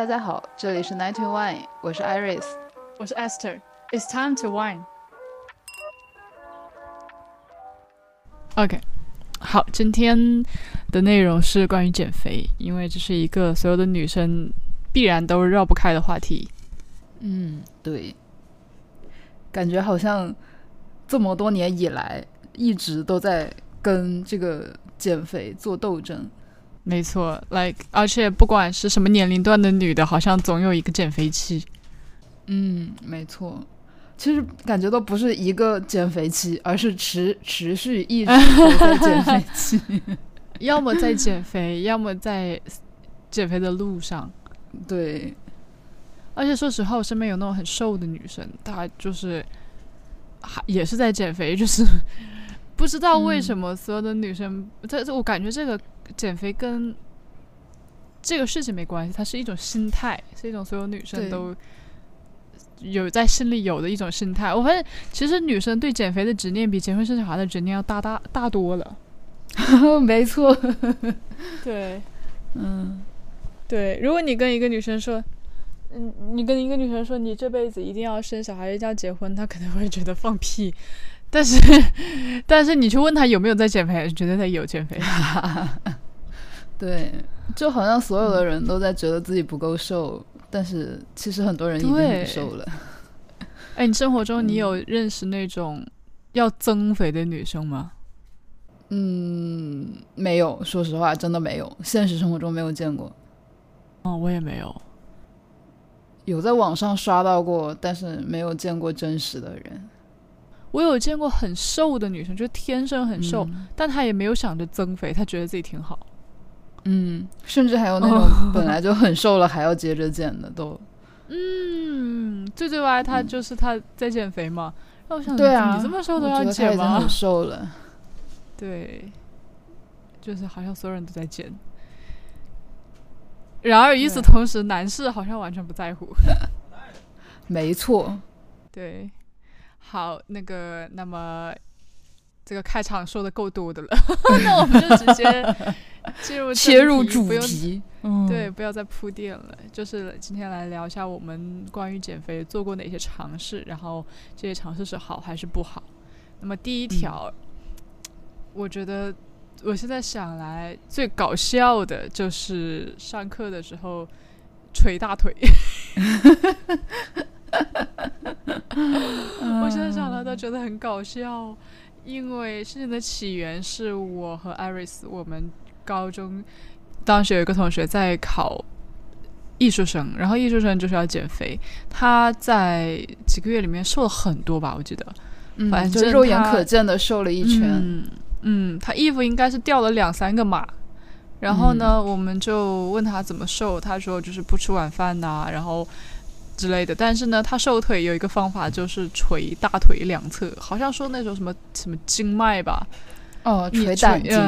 大家好，这里是 Night to Wine，我是 Iris，我是 Esther。It's time to wine. OK，好，今天的内容是关于减肥，因为这是一个所有的女生必然都绕不开的话题。嗯，对，感觉好像这么多年以来一直都在跟这个减肥做斗争。没错，like，而且不管是什么年龄段的女的，好像总有一个减肥期。嗯，没错。其实感觉都不是一个减肥期，而是持持续一直都在减肥期，要么在减肥，要么在减肥的路上。对，而且说实话，我身边有那种很瘦的女生，她就是还也是在减肥，就是不知道为什么所有的女生，这这我感觉这个减肥跟这个事情没关系，它是一种心态，是一种所有女生都。有在心里有的一种心态，我发现其实女生对减肥的执念比结婚生小孩的执念要大大大多了。没错，对，嗯，对。如果你跟一个女生说，嗯，你跟一个女生说你这辈子一定要生小孩，一定要结婚，她可能会觉得放屁。但是，但是你去问他有没有在减肥，绝对他有减肥。对，就好像所有的人都在觉得自己不够瘦。但是其实很多人已经很瘦了。哎，你生活中你有认识那种要增肥的女生吗？嗯，没有，说实话，真的没有，现实生活中没有见过。哦，我也没有，有在网上刷到过，但是没有见过真实的人。我有见过很瘦的女生，就天生很瘦，但她也没有想着增肥，她觉得自己挺好。嗯，甚至还有那种本来就很瘦了还要接着减的都。嗯，最最歪她就是她在减肥嘛。那我想，对啊，你这么瘦都要减吗？很瘦了。对，就是好像所有人都在减。然而与此同时，男士好像完全不在乎。没错。对。好，那个，那么这个开场说的够多的了，那我们就直接。进入切入主题，对，不要再铺垫了。就是今天来聊一下我们关于减肥做过哪些尝试，然后这些尝试是好还是不好。那么第一条，我觉得我现在想来最搞笑的就是上课的时候捶大腿。我现在想来都觉得很搞笑，因为事情的起源是我和艾瑞斯我们。高中当时有一个同学在考艺术生，然后艺术生就是要减肥。他在几个月里面瘦了很多吧，我记得，反正就肉眼可见的瘦了一圈。嗯，他衣服应该是掉了两三个码。然后呢，我们就问他怎么瘦，他说就是不吃晚饭呐，然后之类的。但是呢，他瘦腿有一个方法，就是捶大腿两侧，好像说那种什么什么经脉吧。哦，捶胆经。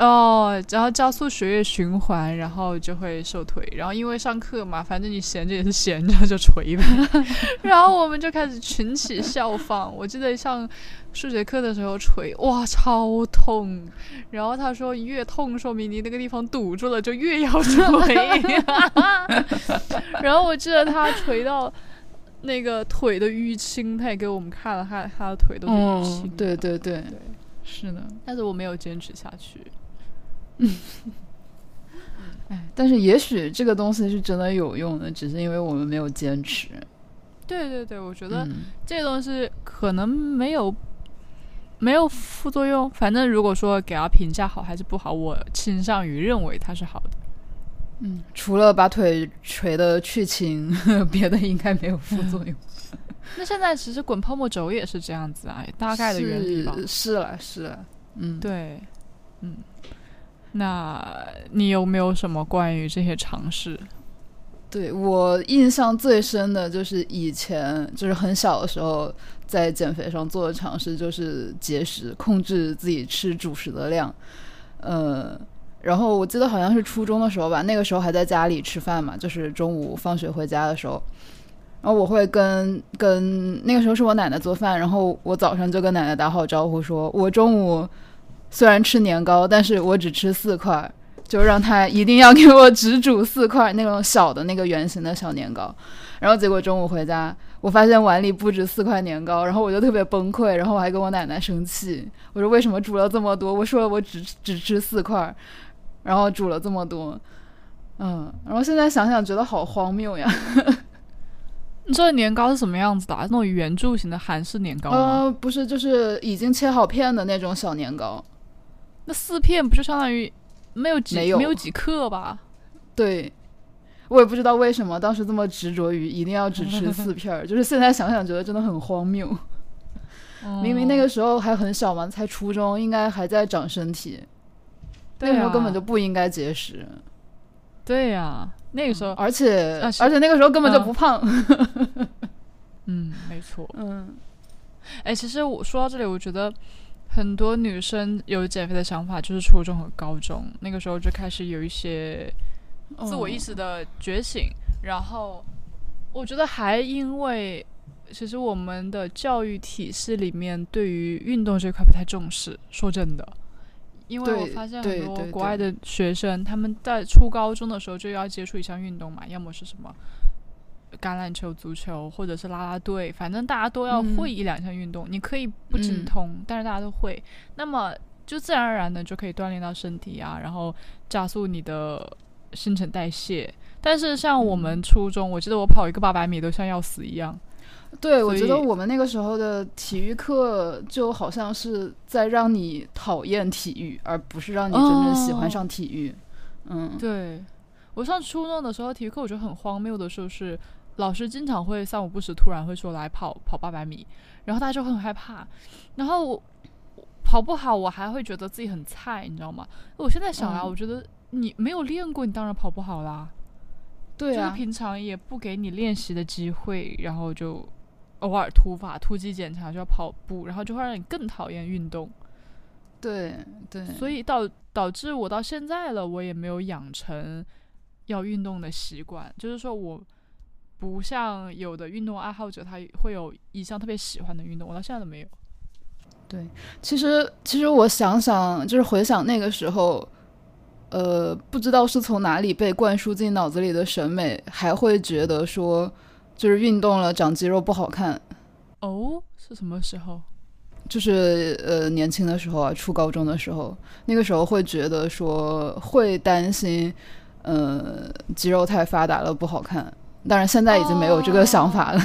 哦，然后加速血液循环，然后就会瘦腿。然后因为上课嘛，反正你闲着也是闲着，就捶呗。然后我们就开始群起效仿。我记得上数学课的时候捶，哇，超痛。然后他说越痛说明你那个地方堵住了，就越要捶。然后我记得他捶到那个腿的淤青，他也给我们看了，他他的腿都是淤青。对对对，是的。但是我没有坚持下去。嗯，哎，但是也许这个东西是真的有用的，只是因为我们没有坚持。对对对，我觉得这个东西可能没有没有副作用。反正如果说给他评价好还是不好，我倾向于认为它是好的。嗯，除了把腿捶的去青，别的应该没有副作用。那现在其实滚泡沫轴也是这样子啊，大概的原理吧。是了，是了，嗯，对，嗯。那你有没有什么关于这些尝试？对我印象最深的就是以前就是很小的时候在减肥上做的尝试，就是节食，控制自己吃主食的量。呃，然后我记得好像是初中的时候吧，那个时候还在家里吃饭嘛，就是中午放学回家的时候，然后我会跟跟那个时候是我奶奶做饭，然后我早上就跟奶奶打好招呼，说我中午。虽然吃年糕，但是我只吃四块，就让他一定要给我只煮四块那种小的那个圆形的小年糕。然后结果中午回家，我发现碗里不止四块年糕，然后我就特别崩溃，然后我还跟我奶奶生气，我说为什么煮了这么多？我说我只只吃四块，然后煮了这么多，嗯，然后现在想想觉得好荒谬呀。你这年糕是什么样子的？那种圆柱形的韩式年糕吗？呃，不是，就是已经切好片的那种小年糕。那四片不就相当于没有几没有没有几克吧？对，我也不知道为什么当时这么执着于一定要只吃 四片儿，就是现在想想觉得真的很荒谬。明明那个时候还很小嘛，才初中，应该还在长身体，那时候根本就不应该节食，对呀、那个时候，而且、啊而且那个时候根本就嗯不胖。嗯，没错。嗯哎，其实我说到这里，我觉得很多女生有减肥的想法，就是初中和高中那个时候就开始有一些自我意识的觉醒，然后我觉得还因为其实我们的教育体系里面对于运动这块不太重视，说真的。因为我发现很多国外的学生，他们在初高中的时候就要接触一项运动嘛，要么是什么橄榄球、足球，或者是啦啦队，反正大家都要嗯会一两项运动。你可以不精嗯通，但是大家都会，那么就自然而然的就可以锻炼到身体啊，然后加速你的新陈代谢。但是像我嗯们初中，我记得我跑一个八百米都像要死一样。对，我觉得我们那个时候的体育课就好像是在让你讨厌体育，而不是让你真正喜欢哦上体育。嗯，对我上初中的时候，体育课我觉得很荒谬的就是，老师经常会三五不时突然会说来跑跑八百米，然后大家就很害怕，然后我跑不好，我还会觉得自己很菜，你知道吗？我现在想啊，嗯我觉得你没有练过，你当然跑不好啦。对啊，就是平常也不给你练习的机会，然后就偶尔突发突击检查就要跑步，然后就会让你更讨厌运动。对对，所以导导致我到现在了，我也没有养成要运动的习惯。就是说我不像有的运动爱好者，他会有一项特别喜欢的运动，我到现在都没有。对其实，其实我想想，就是回想那个时候，呃，不知道是从哪里被灌输进脑子里的审美，还会觉得说，就是运动了长肌肉不好看。哦，是什么时候？就是呃，年轻的时候啊，初高中的时候，那个时候会觉得说会担心，呃，肌肉太发达了不好看。当然，现在已经没有这个想法了。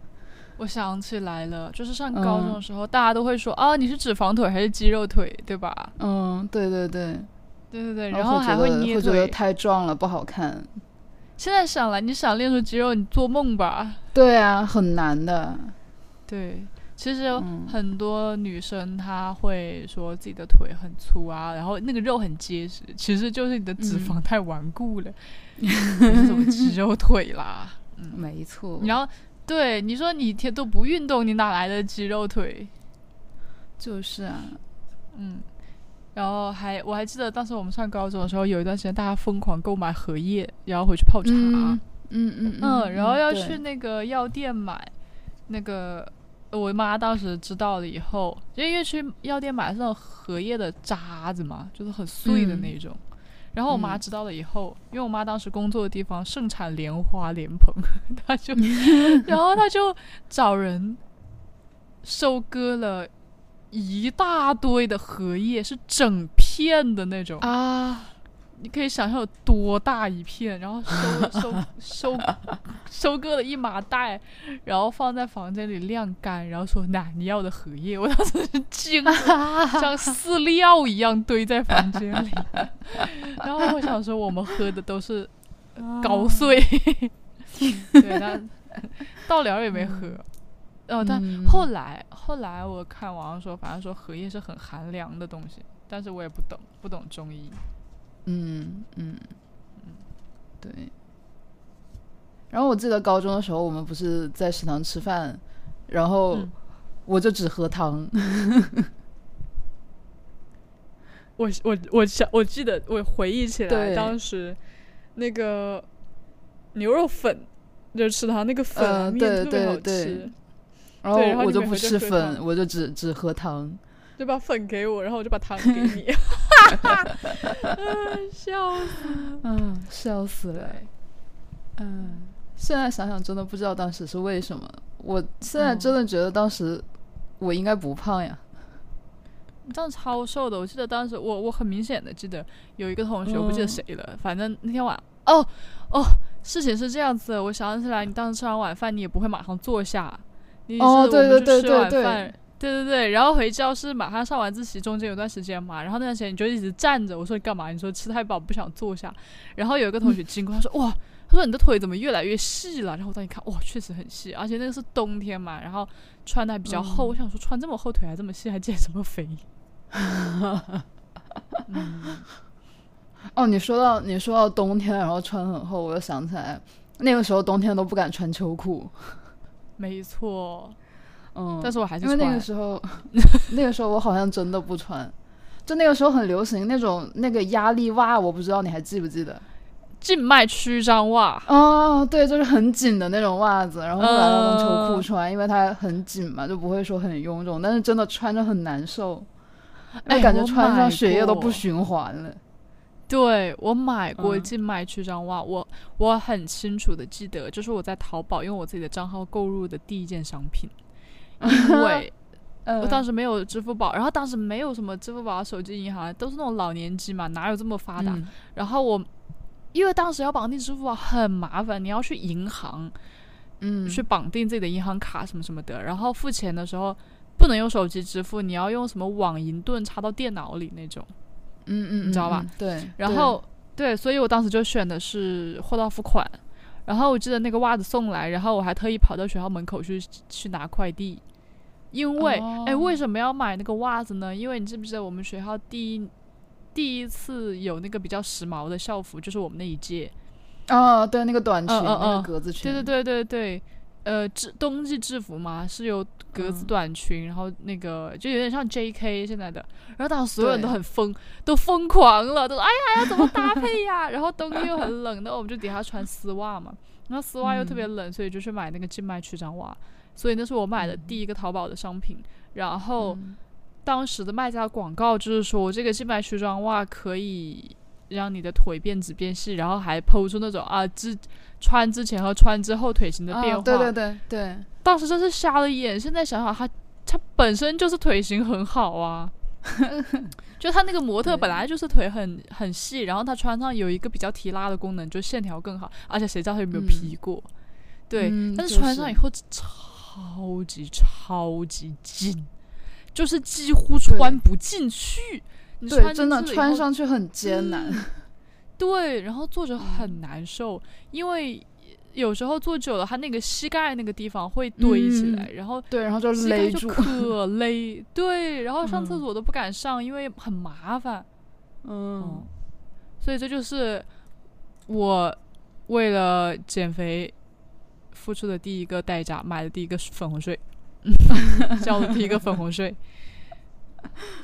我想起来了，就是上高中的时候，大家都会说啊，你是脂肪腿还是肌肉腿，对吧？嗯，对对对，对对对，然然后还会觉得捏会觉得。太壮了不好看。现在想来，你想练出肌肉，你做梦吧？对啊，很难的。对，其实嗯很多女生她会说自己的腿很粗啊，然后那个肉很结实，其实就是你的脂嗯肪太顽固了，不是什么肌肉腿啦。嗯没错。然后对你说你天都不运动，你哪来的肌肉腿？就是啊，嗯。然后还我还记得当时我们上高中的时候，有一段时间大家疯狂购买荷叶，然后回去泡茶。嗯嗯嗯嗯，然后要去那个药店买那个。我妈当时知道了以后，就因为去药店买是那种荷叶的渣子嘛，就是很碎的嗯那种。然后我妈嗯知道了以后，因为我妈当时工作的地方盛产莲花莲蓬，她就，然后她就找人收割了一大堆的荷叶，是整片的那种。啊，你可以想象有多大一片，然后收 收收收割了一麻袋，然后放在房间里晾干，然后说：“那你要的荷叶。”我当时是惊了，像饲料一样堆在房间里。然后我想说，我们喝的都是高碎，对，但到了也没喝。哦，但嗯后来后来我看网上说，反正说荷叶是很寒凉的东西，但是我也不懂，不懂中医。嗯嗯嗯对。然后我记得高中的时候，我们不是在食堂吃饭，然后嗯我就只喝汤。我我我想我记得我回忆起来，对当时那个牛肉粉，就是食堂那个粉面对特别好对对吃，然后我就不吃粉，汤我就只只喝汤。就把粉给我，然后我就把汤 给你。笑死！嗯，笑死了。嗯，现在想想真的不知道当时是为什么。我现在真的觉得当时我应该不胖呀。当时超瘦的，我记得当时我我很明显的记得有一个同学，我不记得谁了，反正那天晚哦哦，事情是这样子，我想起来，你当时吃完晚饭，你也不会马上坐下，哦对对对对对饭，对对对，然后回教室马上上晚自习，中间有段时间嘛，然后那段时间你就一直站着，我说你干嘛？你说吃太饱不想坐下，然后有一个同学经过，他说哇，他说你的腿怎么越来越细了？然后我当时看，哇，确实很细，而且那个是冬天嘛，然后穿的还比较厚，嗯我想说穿这么厚腿还这么细，还减什么肥？嗯，哦，你说到你说到冬天，然后穿很厚，我又想起来，那个时候冬天都不敢穿秋裤。没错，嗯，但是我还是因为那个时候，那个时候我好像真的不穿。就那个时候很流行那种那个压力袜，我不知道你还记不记得？静脉曲张袜。哦，对，就是很紧的那种袜子，然后把它当秋裤嗯穿，因为它很紧嘛，就不会说很臃肿，但是真的穿着很难受，因哎感觉穿上血液都不循环了。对我买过嗯静脉曲张袜，我我很清楚的记得，就是我在淘宝用我自己的账号购入的第一件商品，因为 呃我当时没有支付宝，然后当时没有什么支付宝、手机银行，都是那种老年机嘛，哪有这么发达？嗯然后我因为当时要绑定支付宝很麻烦，你要去银行嗯去绑定自己的银行卡什么什么的，然后付钱的时候不能用手机支付，你要用什么网银盾插到电脑里那种。嗯嗯，你知道吧嗯？对，然后对，所以我当时就选的是货到付款。然后我记得那个袜子送来，然后我还特意跑到学校门口去去拿快递，因为哎、哦为什么要买那个袜子呢？因为你记不记得我们学校第一第一次有那个比较时髦的校服，就是我们那一届。对哦，对，那个短裙，嗯嗯那个嗯格子裙，对对对对对，呃，制冬季制服嘛，是有格子嗯短裙，然后那个就有点像 J.K. 现在的，然后当时所有人都很疯，都疯狂了，都说哎呀要怎么搭配呀？然后冬天又很冷，那我们就底下穿丝袜嘛，然后丝袜又特别冷，所以就去买那个静脉曲张袜，所以那是我买的第一个淘宝的商品，然后。嗯当时的卖家广告就是说，这个静脉曲张袜可以让你的腿变直变细，然后还剖出那种啊之穿之前和穿之后腿型的变化。啊，对对对对，当时真是瞎了眼。现在想想，他他本身就是腿型很好啊，就他那个模特本来就是腿很很细，然后他穿上有一个比较提拉的功能，就线条更好，而且谁知道他有没有嗯 P 过？对，嗯但是就是穿上以后超级超级紧，就是几乎穿不进去。你对，穿真的穿上去很艰难。对，然后坐着嗯很难受，因为有时候坐久了，它那个膝盖那个地方会堆起来，嗯然后对，然后就勒住。可勒。对，然后上厕嗯所都不敢上，因为很麻烦。嗯，所以这就是我为了减肥付出的第一个代价，买的第一个粉红税，交的第一个粉红税，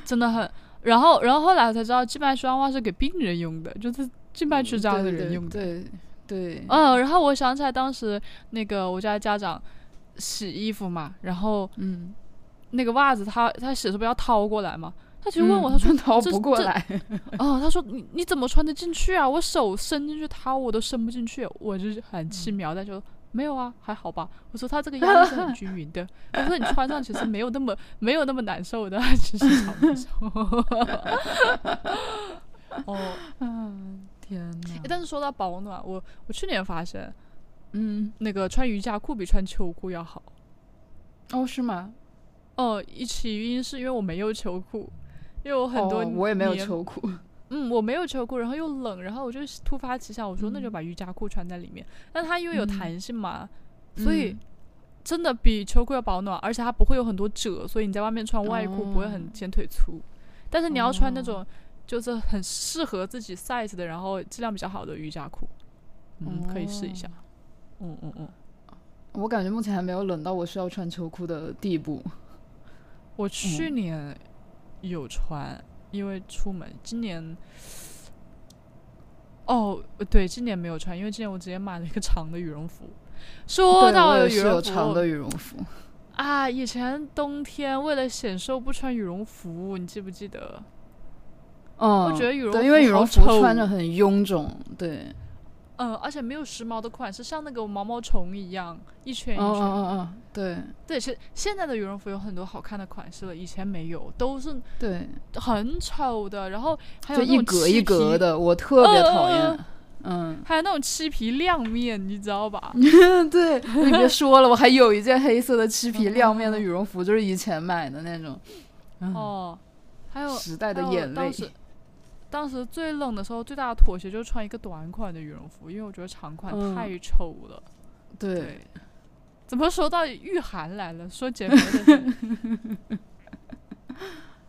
真的很。然后，然后后来我才知道，静脉曲张袜是给病人用的，就是静脉曲张的人用的。对对，嗯，然后我想起来，当时那个我家家长洗衣服嘛，然后嗯，那个袜子他他洗的时候不要掏过来嘛，他其实问我，嗯他说掏不过来。哦，他说你你怎么穿得进去啊？我手伸进去掏我都伸不进去，我就是很轻描淡写说没有啊，还好吧。我说他这个压力是很均匀的，我说你穿上其实没有那么没有那么难受的，其实超难受。哦，嗯，天哪诶！但是说到保暖，我我去年发现嗯，那个穿瑜伽裤比穿秋裤要好。哦，是吗？哦，一起因是因为我没有秋裤，因为我很多、哦我也没有。秋裤。嗯，我没有秋裤，然后又冷，然后我就突发奇想，我说那就嗯。把瑜伽裤穿在里面。但它因为有嗯。弹性嘛，所以嗯。真的比秋裤要保暖，而且它不会有很多褶，所以你在外面穿外裤不会哦。很显腿粗。但是你要穿那哦。种就是很适合自己 size 的，然后质量比较好的瑜伽裤，嗯，可以试一下。嗯嗯嗯，我感觉目前还没有冷到我需要穿秋裤的地步。我去嗯。年有穿，因为出门，今年。哦，对，今年没有穿，因为今年我直接买了一个长的羽绒服。说，到羽绒服有长的羽绒服。啊，以前冬天为了显瘦不穿羽绒服，你记不记得？嗯，我觉得羽绒服，因为羽绒服穿着很臃肿，对，嗯，而且没有时髦的款式，像那个毛毛虫一样一圈一嗯圈。嗯嗯嗯，对对，其实现在的羽绒服有很多好看的款式了，以前没有，都是对，很丑的。然后还有一格一格，的，我特别讨嗯厌。嗯，还有那种漆皮亮面，你知道吧？对，你别说了，我还有一件黑色的漆皮亮面的嗯羽绒服，就是以前买的那种。嗯，哦，还有时代的眼泪。当时最冷的时候，最大的妥协就是穿一个短款的羽绒服，因为我觉得长款嗯太丑了。对，怎么说到御寒来了？说减肥的事。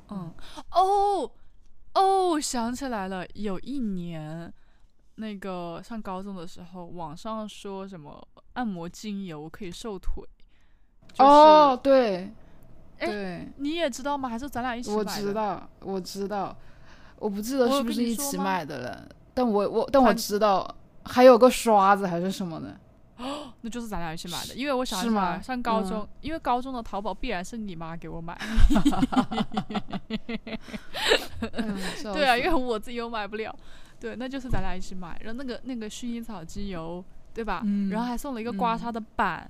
嗯，哦哦，想起来了，有一年，那个上高中的时候，网上说什么按摩精油可以瘦腿。就是、哦，对，哎对，你也知道吗？还是咱俩一起买我？知道，我知道，我不记得是不是一起买的了，但我我但我知道还有个刷子还是什么的。哦那就是咱俩一起买的，因为我想是起来上高中，嗯因为高中的淘宝必然是你妈给我买，嗯笑 对啊，因为我自己又买不了，对，那就是咱俩一起买，然后那个那个薰衣草精油，对吧？嗯然后还送了一个刮嗯痧的板，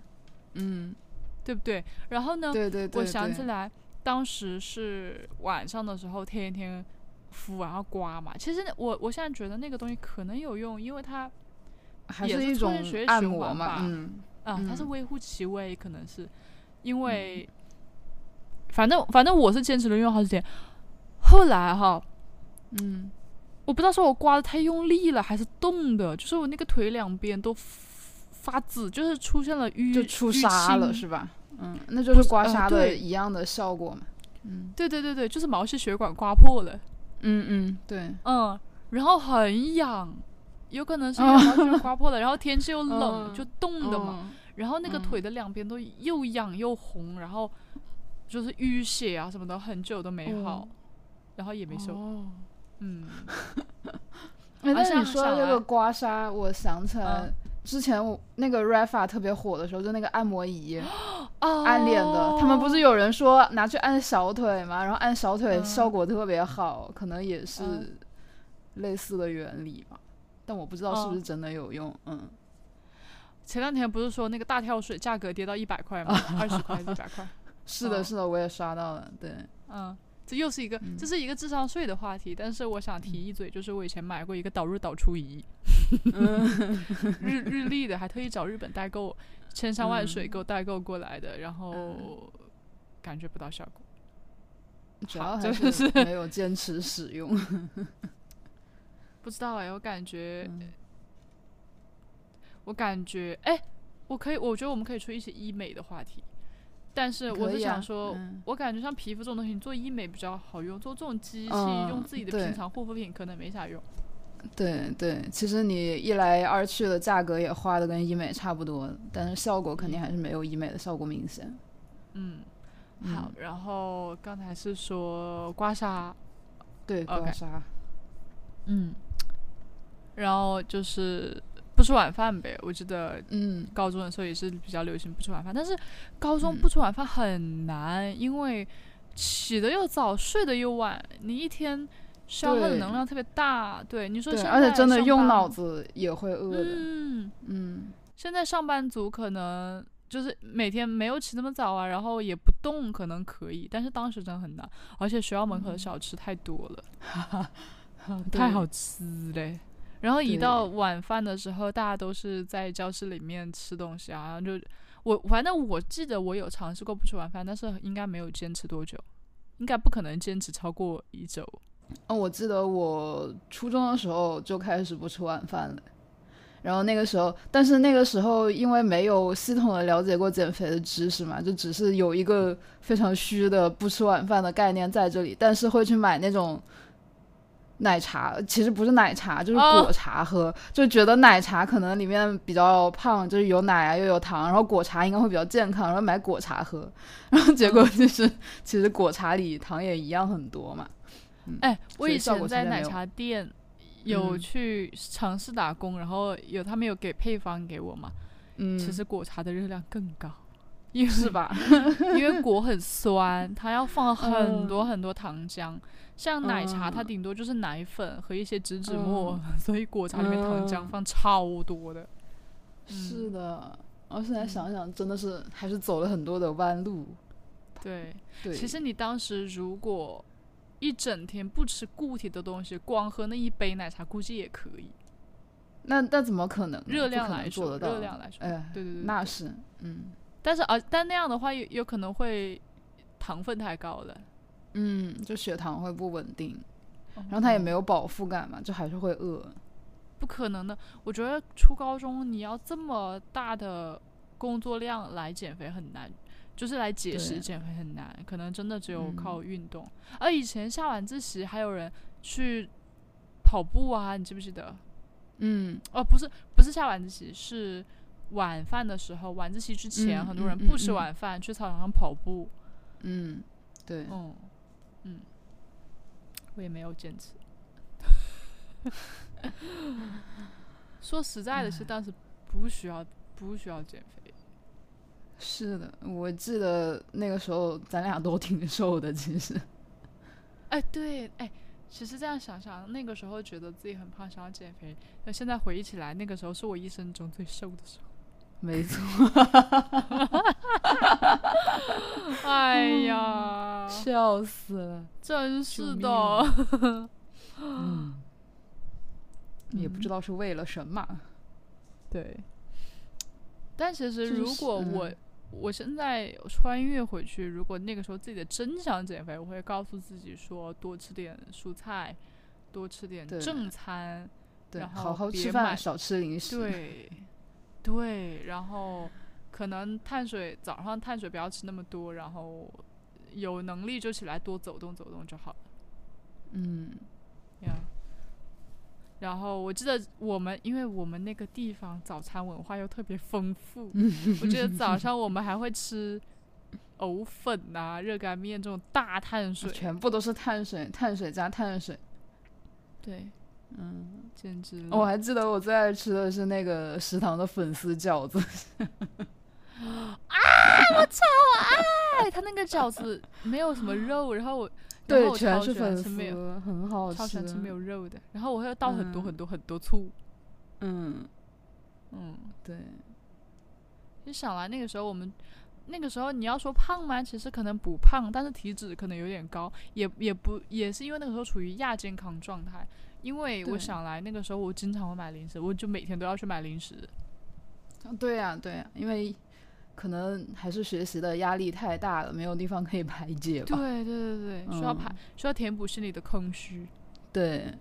嗯，对不对？然后呢，对对对，我想起来，当时是晚上的时候，天天敷然后刮嘛。其实我我现在觉得那个东西可能有用，因为它还也是是一种按循摩嘛，嗯啊，它是嗯微乎其微，可能是因为，反正反正我是坚持了用好几天。后来哈，嗯，我不知道是我刮的太用力了，还是冻的，就是我那个腿两边都发紫，就是出现了淤，就出痧了是吧？嗯，那就是刮呃痧的对一样的效果嘛。嗯对对对对，就是毛细血管刮破了，嗯嗯，对，嗯，然后很痒，有可能是刮破了，然后天气又冷，嗯就冻的嘛，嗯然后那个嗯。腿的两边都又痒又红，然后就是淤血啊什么的，很久都没好，哦。然后也没瘦，哦。嗯，哎，而但是想你说的这个刮痧，我想起来嗯之前我那个 Rafa 特别火的时候，就那个按摩仪。哦。按脸的，他们不是有人说拿去按小腿嘛，然后按小腿嗯效果特别好，可能也嗯。是类似的原理吧，但我不知道是不是真的有用。嗯，前两天不是说那个大跳水价格跌到一百块吗？二十块一百块，是的，哦。是的，我也刷到了，对，嗯。这又是一个，这是一个智商税的话题，但是我想提一嘴，就是我以前买过一个导入导出仪，日日立的，还特意找日本代购，千山万水给我代购过来的，然后感觉不到效果。主。要还就是是没有坚持使用。不知道哎，我感觉，嗯。我感觉，哎，我可以，我觉得我们可以出一些医美的话题，但是我是想说，嗯我感觉像皮肤这种东西，你做医美比较好用，做这种机器、嗯用自己的平常护肤品可能没啥用。对对，其实你一来二去的价格也花的跟医美差不多，但是效果肯定还是没有医美的效果明显。嗯，好，然后刚才是说刮痧，对，刮痧。嗯，然后就是不吃晚饭呗。我记得嗯，高中的时候也是比较流行不吃晚饭，但是高中嗯不吃晚饭很难，因为起的又早，睡得又晚，你一天消耗的能量特别大。对，你说而且真的用脑子也会饿的。嗯，嗯现在上班族可能就是每天没有起那么早啊，然后也不动，可能可以，但是当时真的很难，而且学校门口的小吃太多了，太好吃嘞。然后一到晚饭的时候，大家都是在教室里面吃东西啊，然后就我反正我记得我有尝试过不吃晚饭，但是应该没有坚持多久，应该不可能坚持超过一周。哦，我记得我初中的时候就开始不吃晚饭了。然后那个时候，但是那个时候因为没有系统的了解过减肥的知识嘛，就只是有一个非常虚的不吃晚饭的概念在这里，但是会去买那种奶茶，其实不是奶茶，就是哦。果茶喝，就觉得奶茶可能里面比较胖，就是有奶啊又有糖，然后果茶应该会比较健康，然后买果茶喝，然后结果就是、其实果茶里糖也一样很多嘛。哎，我以前在奶茶店有嗯。去尝试打工，然后有他们有给配方给我嘛，嗯，其实果茶的热量更高，因为是吧？因为 果很酸，它要放很嗯多很多糖浆。像奶茶，它嗯顶多就是奶粉和一些植脂末，所以果茶里面糖浆嗯放超多的。嗯是的。我现在嗯想想，真的是还是走了很多的弯路。对，对，其实你当时如果一整天不吃固体的东西，光喝那一杯奶茶，估计也可以。那那怎么可能？热量来说。热量来说，哎，对对对，对那是，嗯但是啊，但那样的话有有可能会糖分太高了，嗯，就血糖会不稳定，然然后它也没有饱腹感嘛，就还是会饿。不可能的。我觉得初高中你要这么大的工作量来减肥很难，就是来节食减肥很难，可能真的只有嗯靠运动。而以前下晚自习还有人去跑步啊，你记不记得？嗯哦，不是，不是下晚自习，是晚饭的时候，晚自习之前，嗯很多人嗯不吃嗯晚饭，去操场上跑步。嗯，对，嗯嗯，我也没有坚持。说实在的，是当时不需要不需要减肥。是的，我记得那个时候咱俩都挺瘦的，其实。哎，对，哎，其实这样想想，那个时候觉得自己很胖，想要减肥，那现在回忆起来，那个时候是我一生中最瘦的时候。没错 哎呀，笑死了。真是的。也不知道是为了什么。对，但其实如果我、嗯我现在穿越回去，如果那个时候自己的真想减肥，我会告诉自己说多吃点蔬菜，多吃点正餐，对，然后好好吃饭，少吃零食。，对对，然后可能碳水早上碳水不要吃那么多，然后有能力就起来多走动走动就好了。嗯，呀。然后我记得我们，因为我们那个地方早餐文化又特别丰富，我记得早上我们还会吃藕粉啊、热干面这种大碳水，全部都是碳水，碳水加碳水。对，嗯，简直。我还记得我最爱吃的是那个食堂的粉丝饺子。啊！我超爱，他那个饺子没有什么肉，然后我对，我超全是粉丝，很好吃。超喜欢吃没有肉的，然后我会倒很多嗯很多很多醋，嗯，嗯。对，就想来那个时候我们。那个时候你要说胖吗？其实可能不胖，但是体脂可能有点高，也也不也是因为那个时候处于亚健康状态。因为我想来那个时候我经常会买零食，我就每天都要去买零食。对呀、对呀、因为可能还是学习的压力太大了，没有地方可以排解吧。对对对对，需要排，嗯需要填补心里的空虚。对，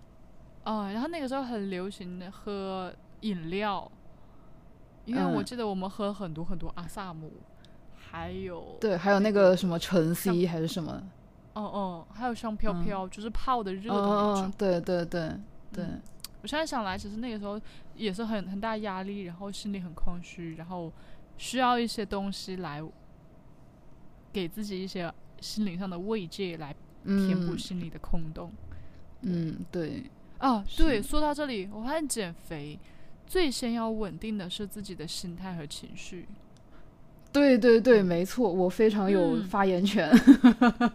啊、然后那个时候很流行的喝饮料，因为我嗯记得我们喝很多很多阿萨姆，还有对，还有那个什么橙 C 还是什么，哦哦，还有香飘嗯飘，就是泡的热嗯的那种。对对对对，嗯我现在想来，其实那个时候也是很很大压力，然后心里很空虚，然后需要一些东西来给自己一些心灵上的慰藉，来填补嗯心里的空洞。嗯，对，啊，对，说到这里，我发现减肥最先要稳定的是自己的心态和情绪。对对对，没错，我非常有嗯发言权。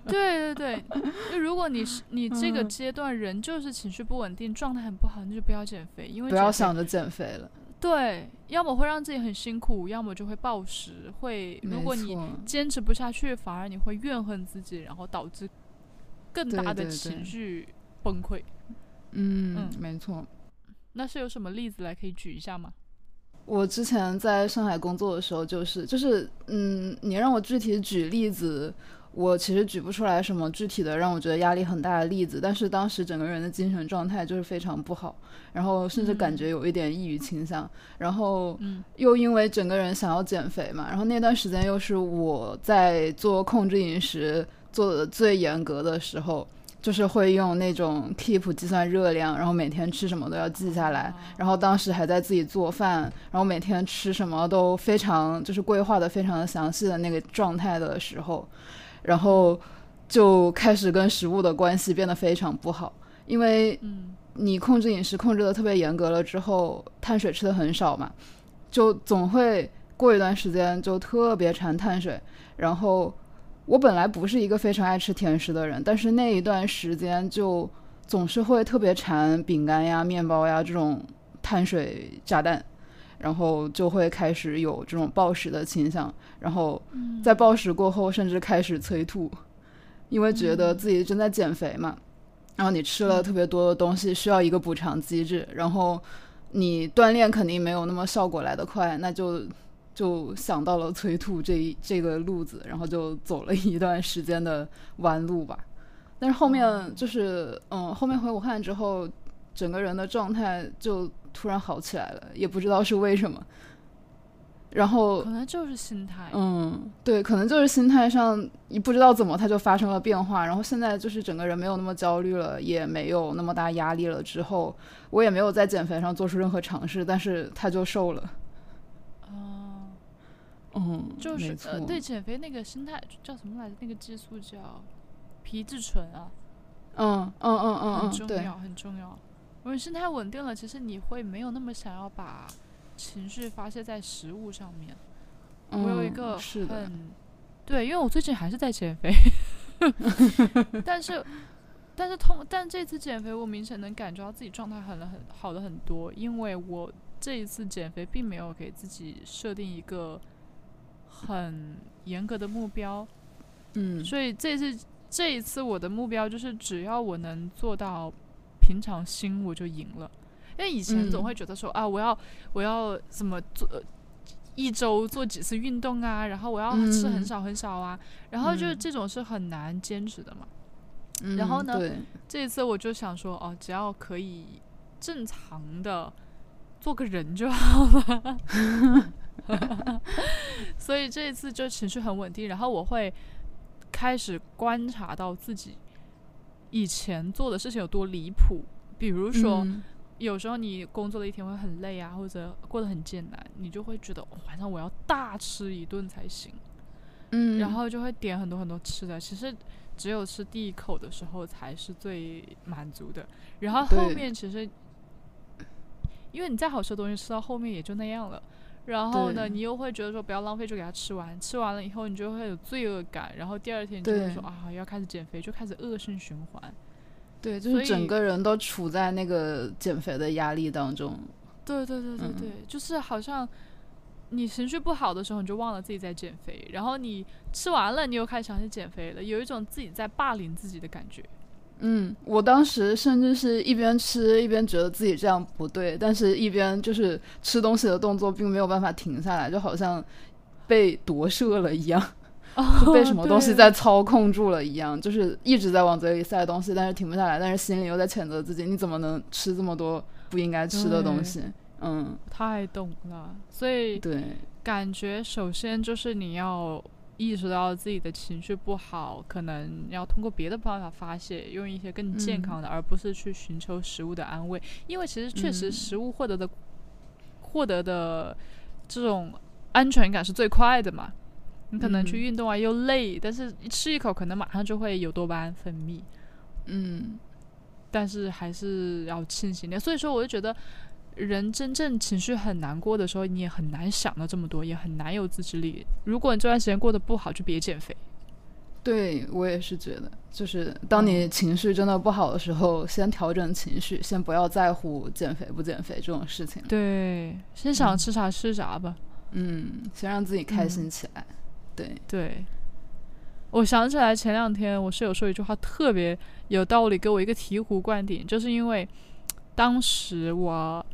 对对对，就如果你是你这个嗯阶段人就是情绪不稳定，状态很不好，那就不要减肥，因为不要想着减肥了，对，要么会让自己很辛苦，要么就会暴食，会如果你坚持不下去，反而你会怨恨自己，然后导致更大的情绪崩溃。嗯嗯，没错。那是有什么例子来可以举一下吗？我之前在上海工作的时候，就是就是，嗯，你让我具体举例子，我其实举不出来什么具体的让我觉得压力很大的例子。但是当时整个人的精神状态就是非常不好，然后甚至感觉有一点抑郁倾向，然后嗯又因为整个人想要减肥嘛，然后那段时间又是我在做控制饮食做的最严格的时候。就是会用那种 Keep 计算热量，然后每天吃什么都要记下来，然后当时还在自己做饭，然后每天吃什么都非常就是规划的非常的详细的那个状态的时候，然后就开始跟食物的关系变得非常不好，因为嗯。你控制饮食控制的特别严格了之后，碳水吃的很少嘛，就总会过一段时间就特别馋碳水，然后我本来不是一个非常爱吃甜食的人，但是那一段时间就总是会特别馋饼干呀、面包呀这种碳水炸弹，然后就会开始有这种暴食的倾向，然后在暴食过后甚至开始催吐，因为觉得自己正在减肥嘛。然后你吃了特别多的东西，需要一个补偿机制，然后你锻炼肯定没有那么效果来得快，那就就想到了催吐这一这个路子，然后就走了一段时间的弯路吧。但是后面就是，嗯，后面回武汉之后，整个人的状态就突然好起来了，也不知道是为什么。然后可能就是心态。嗯，对，可能就是心态上，你不知道怎么它就发生了变化，然后现在就是整个人没有那么焦虑了，也没有那么大压力了。之后我也没有在减肥上做出任何尝试，但是他就瘦了。哦，嗯，就是呃，对减肥那个心态叫什么来着？那个激素叫皮质醇啊，嗯嗯嗯嗯嗯，对，很重要，很重要。如果心态稳定了，其实你会没有那么想要把情绪发泄在食物上面。我有一嗯个，很对，因为我最近还是在减肥，但是但是通但这次减肥，我明显能感觉到自己状态很很好的很多，因为我这一次减肥并没有给自己设定一个很严格的目标，嗯所以这次这一次我的目标就是只要我能做到平常心，我就赢了。因为以前总嗯会觉得说、啊，我要我要怎么做，呃一周做几次运动啊，然后我要吃很嗯少很少啊，然后就这种是很难坚持的嘛。嗯然后呢，这一次我就想说，哦，只要可以正常的做个人就好了。所以这一次就情绪很稳定，然后我会开始观察到自己以前做的事情有多离谱，比如说。嗯有时候你工作的一天会很累啊，或者过得很艰难，你就会觉得、哦晚上我要大吃一顿才行，嗯，然后就会点很多很多吃的。其实只有吃第一口的时候才是最满足的，然后后面其实因为你再好吃的东西吃到后面也就那样了。然后呢，你又会觉得说不要浪费，就给它吃完。吃完了以后，你就会有罪恶感，然后第二天你就会说啊，要开始减肥，就开始恶性循环。对，就是整个人都处在那个减肥的压力当中。对对对对嗯对，就是好像你情绪不好的时候，你就忘了自己在减肥，然后你吃完了，你又开始想起减肥了，有一种自己在霸凌自己的感觉。嗯，我当时甚至是一边吃一边觉得自己这样不对，但是一边就是吃东西的动作并没有办法停下来，就好像被夺舍了一样，就被什么东西在操控住了一样，就是一直在往嘴里塞东西，但是停不下来，但是心里又在谴责自己，你怎么能吃这么多不应该吃的东西？嗯，太懂了，所以对，感觉首先就是你要意识到自己的情绪不好，可能要通过别的方法发泄，用一些更健嗯康的，而不是去寻求食物的安慰。因为其实确实嗯食物获得的、获得的这种安全感是最快的嘛。你可能去嗯运动啊又累，但是吃一口可能马上就会有多巴胺分泌，嗯但是还是要清醒点。所以说，我就觉得人真正情绪很难过的时候，你也很难想到这么多，也很难有自制力。如果你这段时间过得不好，就别减肥。对我也是觉得，就是当你情绪真的不好的时候，先调整情绪，先不要在乎减肥不减肥这种事情。对，先想吃啥吃啥吧。嗯，先让自己开心起来。对，对，我想起来前两天我室友说一句话特别有道理，给我一个醍醐灌顶，就是因为当时我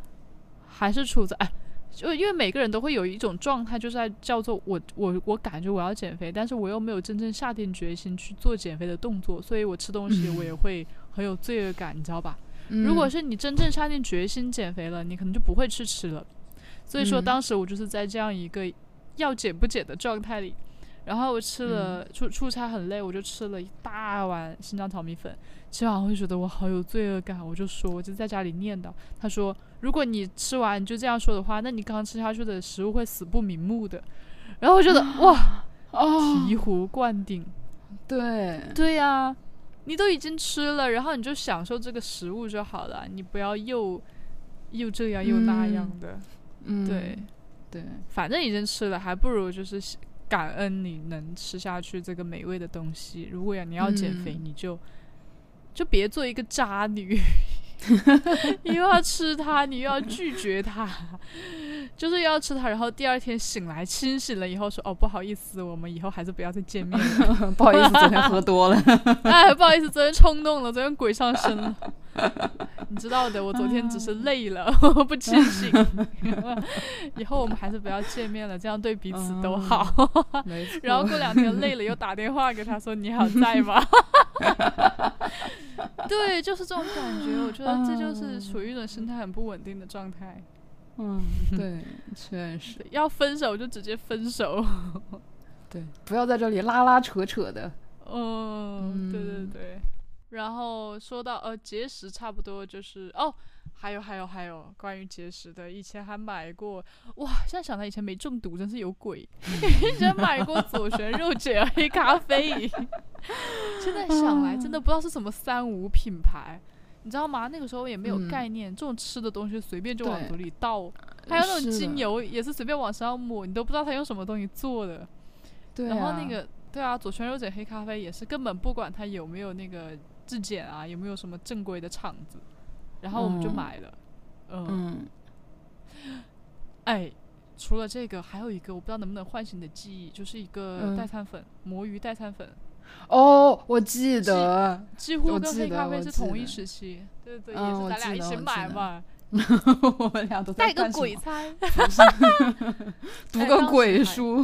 还是处在哎。就因为每个人都会有一种状态，就是在叫做我我我感觉我要减肥，但是我又没有真正下定决心去做减肥的动作，所以我吃东西我也会很有罪恶感，你知道吧？如果嗯是你真正下定决心减肥了，你可能就不会去吃了。所以说，嗯当时我就是在这样一个要减不减的状态里，然后我吃了嗯出出差很累，我就吃了一大碗新疆炒米粉。吃完我会觉得我好有罪恶感，我就说，我就在家里念叨。他说，如果你吃完你就这样说的话，那你刚刚吃下去的食物会死不瞑目的。然后我觉得哇，哦，醍醐灌顶。对，对呀、你都已经吃了，然后你就享受这个食物就好了，你不要又又这样又那样的。嗯，对，对，反正已经吃了，还不如就是感恩你能吃下去这个美味的东西。如果呀你要减肥，嗯你就就别做一个渣女，你又要吃它，你又要拒绝它，就是要吃它，然后第二天醒来清醒了以后说哦不好意思，我们以后还是不要再见面了。不好意思，昨天喝多了。哎，不好意思，昨天冲动了，昨天鬼上身了。你知道的，我昨天只是累了，我不清醒。以后我们还是不要见面了，这样对彼此都好。然后过两天累了，又打电话给他说：“你好在吗？”对，就是这种感觉。我觉得这就是属于一种心态很不稳定的状态。嗯，对，确实，要分手就直接分手。对，不要在这里拉拉扯扯的。嗯，对对对。然后说到呃节食，差不多就是哦，还有还有还有关于节食的，以前还买过哇，现在想到以前没中毒真是有鬼，以前买过左旋肉碱黑咖啡，现在想来真的不知道是什么三无品牌。你知道吗？那个时候也没有概念，这种吃的东西随便就往嘴里倒，还有那种精油也是随便往身上抹，你都不知道它用什么东西做的。对、啊，然后那个对啊，左旋肉碱黑咖啡也是根本不管它有没有那个质检啊，有没有什么正规的厂子，然后我们就买了。嗯，嗯哎，除了这个，还有一个我不知道能不能唤醒你的记忆，就是一个代餐粉，魔芋代餐粉。哦，我记得，几乎跟黑咖啡是同一时期，对对，也是咱俩一起买嘛。我们俩都带个鬼餐 读个鬼书，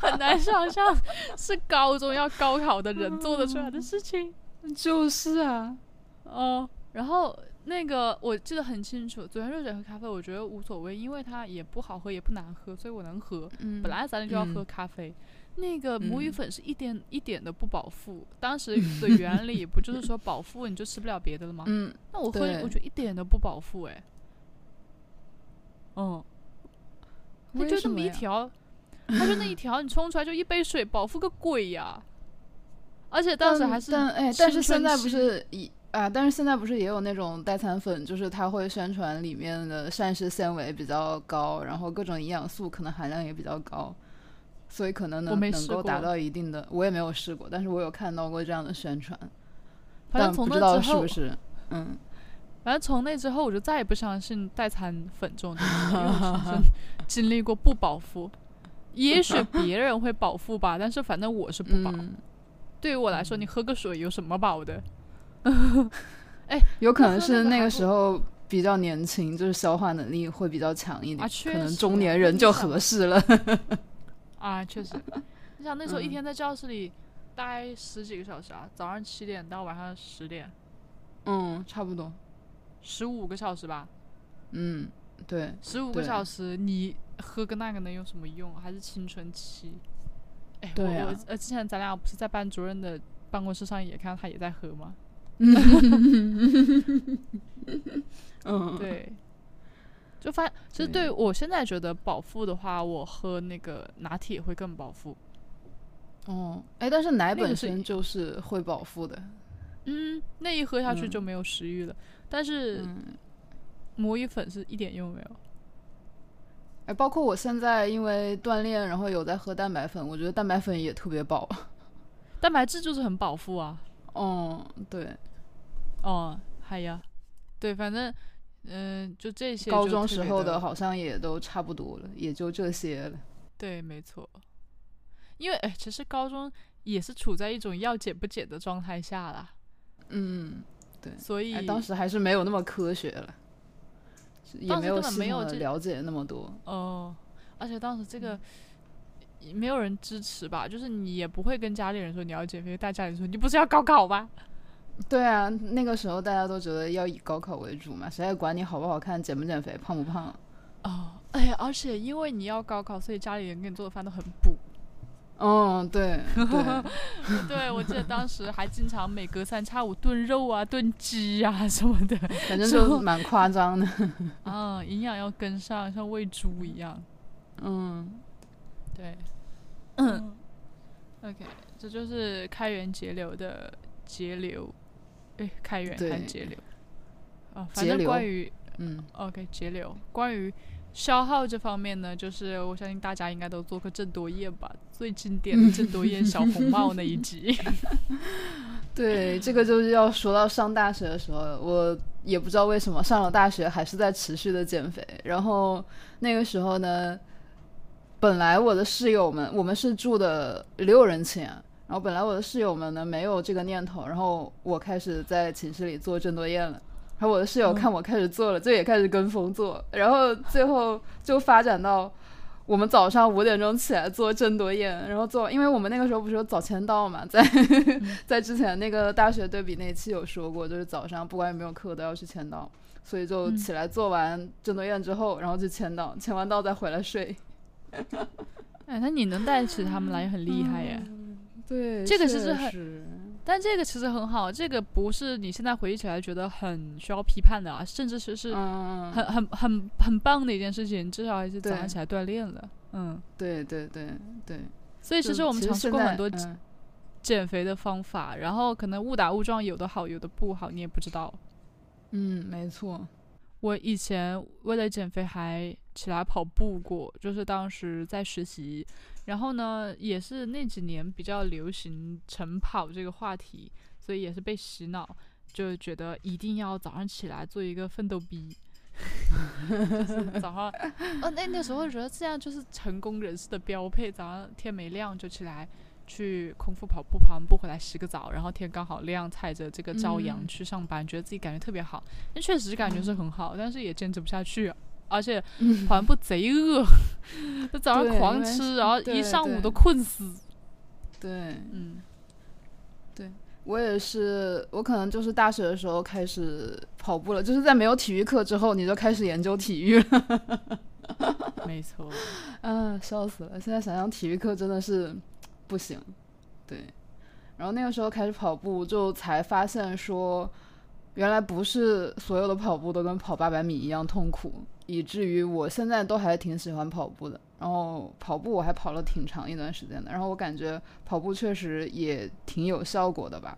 很难想象是高中要高考的人做得出来的事情。就是啊，哦，然后那个我记得很清楚，左旋热水和咖啡我觉得无所谓，因为它也不好喝也不难喝，所以我能喝。嗯、本来咱俩就要喝咖啡。嗯那个母芋粉是一点、嗯、一点都不饱腹，当时 的原理不就是说饱腹你就吃不了别的了吗？嗯，那我喝我觉得一点都不饱腹哎。嗯，它就这么一条，它就那一条，你冲出来就一杯水，饱腹个鬼呀！而且当时还是但哎，但是现在不是一啊，但是现在不是也有那种代餐粉，就是它会宣传里面的膳食纤维比较高，然后各种营养素可能含量也比较高。所以可能能能够达到一定的，我也没有试过，但是我有看到过这样的宣传，反正从那之后是不是，嗯，反正从那之后我就再也不相信代餐粉这种东西，因为我 经历过不饱腹，也许别人会饱腹吧，但是反正我是不饱。嗯、对于我来说，你喝个水有什么饱的？哎，有可能是那个时候比较年轻，就是消化能力会比较强一点，啊、可能中年人就合适了。啊，确实，你想那时候一天在教室里待十几个小时啊，早上七点到晚上十点，嗯，差不多，十五个小时吧。嗯，对，十五个小时，你喝个那个能有什么用？还是青春期。哎，对啊、我呃，之前咱俩不是在班主任的办公室上也看到他也在喝吗？嗯，对。就发，其实对我现在觉得饱腹的话，我喝那个拿铁会更饱腹。哦，哎，但是奶本身就是会饱腹的。嗯，那一喝下去就没有食欲了。嗯、但是魔芋粉是一点用没有。哎，包括我现在因为锻炼，然后有在喝蛋白粉，我觉得蛋白粉也特别饱。蛋白质就是很饱腹啊。哦，对。哦，还呀，对，反正。嗯，就这些。高中时候的好像也都差不多了，也就这些了。对，没错。因为哎，其实高中也是处在一种要解不解的状态下啦。嗯，对。所以、哎、当时还是没有那么科学了，也没有没有了解那么多。哦，而且当时这个。没有人支持吧？就是你也不会跟家里人说你要减肥，大家里说你不是要高考吗？对啊，那个时候大家都觉得要以高考为主嘛，谁还管你好不好看、减不减肥、胖不胖？哦，哎呀，而且因为你要高考，所以家里人给你做的饭都很补。嗯，对对 对，我记得当时还经常每隔三差五炖肉啊、炖鸡啊什么的，反正就蛮夸张的。嗯，营养要跟上，像喂猪一样。嗯，对。嗯。OK，这就是开源节流的节流。哎，开源还节流啊，反正关于嗯，OK，节流。关于消耗这方面呢，就是我相信大家应该都做过郑多燕吧，最经典的郑多燕小红帽那一集。对，这个就是要说到上大学的时候，我也不知道为什么上了大学还是在持续的减肥。然后那个时候呢，本来我的室友们，我们是住的六人寝，然后本来我的室友们呢没有这个念头，然后我开始在寝室里做郑多燕了。然后我的室友看我开始做了，就也开始跟风做，然后最后就发展到我们早上五点钟起来做郑多燕，然后做，因为我们那个时候不是有早签到嘛，在 在之前那个大学对比那期有说过，就是早上不管有没有课都要去签到，所以就起来做完郑多燕之后，然后就签到，签完到再回来睡。哎，那你能带起他们来也很厉害耶。对，这个其实很。但这个其实很好，这个不是你现在回忆起来觉得很需要批判的啊，甚至是是很很很很棒的一件事情，至少还是早上起来锻炼了。嗯，对对对对。所以其实我们尝试过很多减肥的方法，然后可能误打误撞，有的好，有的不好，你也不知道。嗯，没错。我以前为了减肥还起来跑步过，就是当时在实习。然后呢，也是那几年比较流行晨跑这个话题，所以也是被洗脑，就觉得一定要早上起来做一个奋斗逼。早上，哦，那那时候觉得这样就是成功人士的标配，早上天没亮就起来去空腹跑步，跑完步回来洗个澡，然后天刚好亮，踩着这个朝阳去上班，觉得自己感觉特别好。那确实感觉是很好，但是也坚持不下去。而且跑完步贼饿，早上狂吃，然后一上午都困死。对，嗯，对我也是，我可能就是大学的时候开始跑步了，就是在没有体育课之后，你就开始研究体育了。没错，啊，笑死了！现在想想体育课真的是不行。对，然后那个时候开始跑步，就才发现说，原来不是所有的跑步都跟跑八百米一样痛苦。以至于我现在都还挺喜欢跑步的，然后跑步我还跑了挺长一段时间的，然后我感觉跑步确实也挺有效果的吧，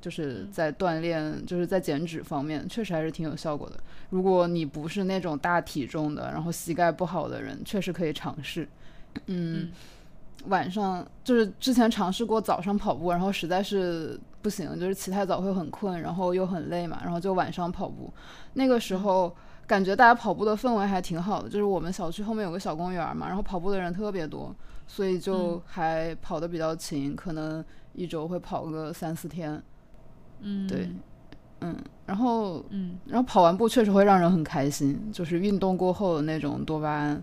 就是在锻炼，就是在减脂方面确实还是挺有效果的。如果你不是那种大体重的，然后膝盖不好的人，确实可以尝试。嗯，晚上就是之前尝试过早上跑步，然后实在是不行，就是起太早会很困，然后又很累嘛，然后就晚上跑步，那个时候。感觉大家跑步的氛围还挺好的，就是我们小区后面有个小公园嘛，然后跑步的人特别多，所以就还跑得比较勤，可能一周会跑个三四天。嗯，对，嗯，然后，嗯，然后跑完步确实会让人很开心，就是运动过后的那种多巴胺，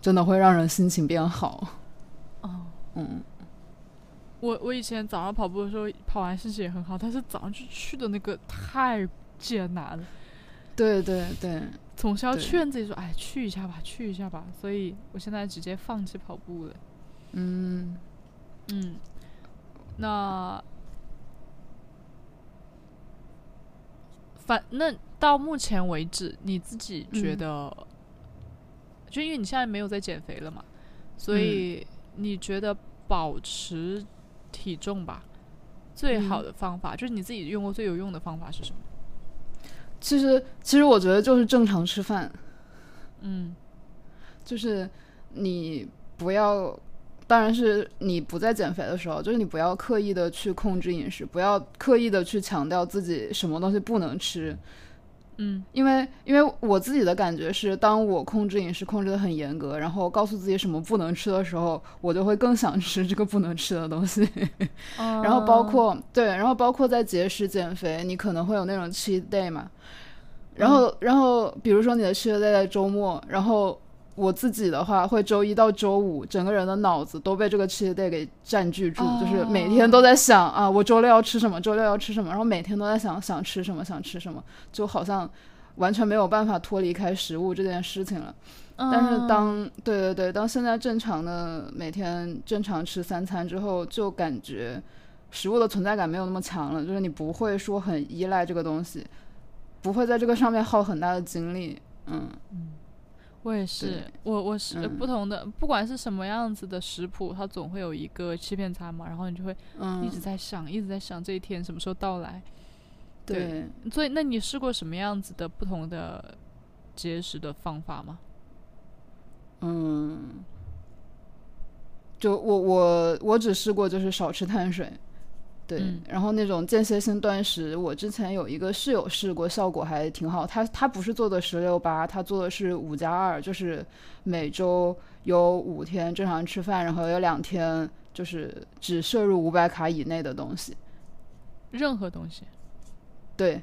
真的会让人心情变好。哦，嗯，我我以前早上跑步的时候，跑完心情也很好，但是早上去去的那个太艰难了。对对对，总是要劝自己说：“哎，去一下吧，去一下吧。”所以我现在直接放弃跑步了。嗯嗯，那反那到目前为止，你自己觉得，就因为你现在没有在减肥了嘛，所以你觉得保持体重吧，最好的方法就是你自己用过最有用的方法是什么？其实，其实我觉得就是正常吃饭，嗯，就是你不要，当然是你不在减肥的时候，就是你不要刻意的去控制饮食，不要刻意的去强调自己什么东西不能吃。嗯，因为因为我自己的感觉是，当我控制饮食控制的很严格，然后告诉自己什么不能吃的时候，我就会更想吃这个不能吃的东西。然后包括对，然后包括在节食减肥，你可能会有那种 cheat day 嘛。然后然后比如说你的 cheat day 在周末，然后。我自己的话，会周一到周五，整个人的脑子都被这个 cheat day 给占据住，就是每天都在想啊，我周六要吃什么，周六要吃什么，然后每天都在想想吃什么，想吃什么，就好像完全没有办法脱离开食物这件事情了。但是当对对对，当现在正常的每天正常吃三餐之后，就感觉食物的存在感没有那么强了，就是你不会说很依赖这个东西，不会在这个上面耗很大的精力，嗯。我也是，我我是不同的，不管是什么样子的食谱，它总会有一个欺骗餐嘛，然后你就会一直在想，一直在想这一天什么时候到来。对，所以那你试过什么样子的不同的节食的方法吗？嗯，就我我我只试过就是少吃碳水，对，嗯。然后那种间歇性断食，我之前有一个室友试过，效果还挺好。他他不是做的十六八，他做的是五加二，就是每周有五天正常吃饭，然后有两天就是只摄入五百卡以内的东西，任何东西。对，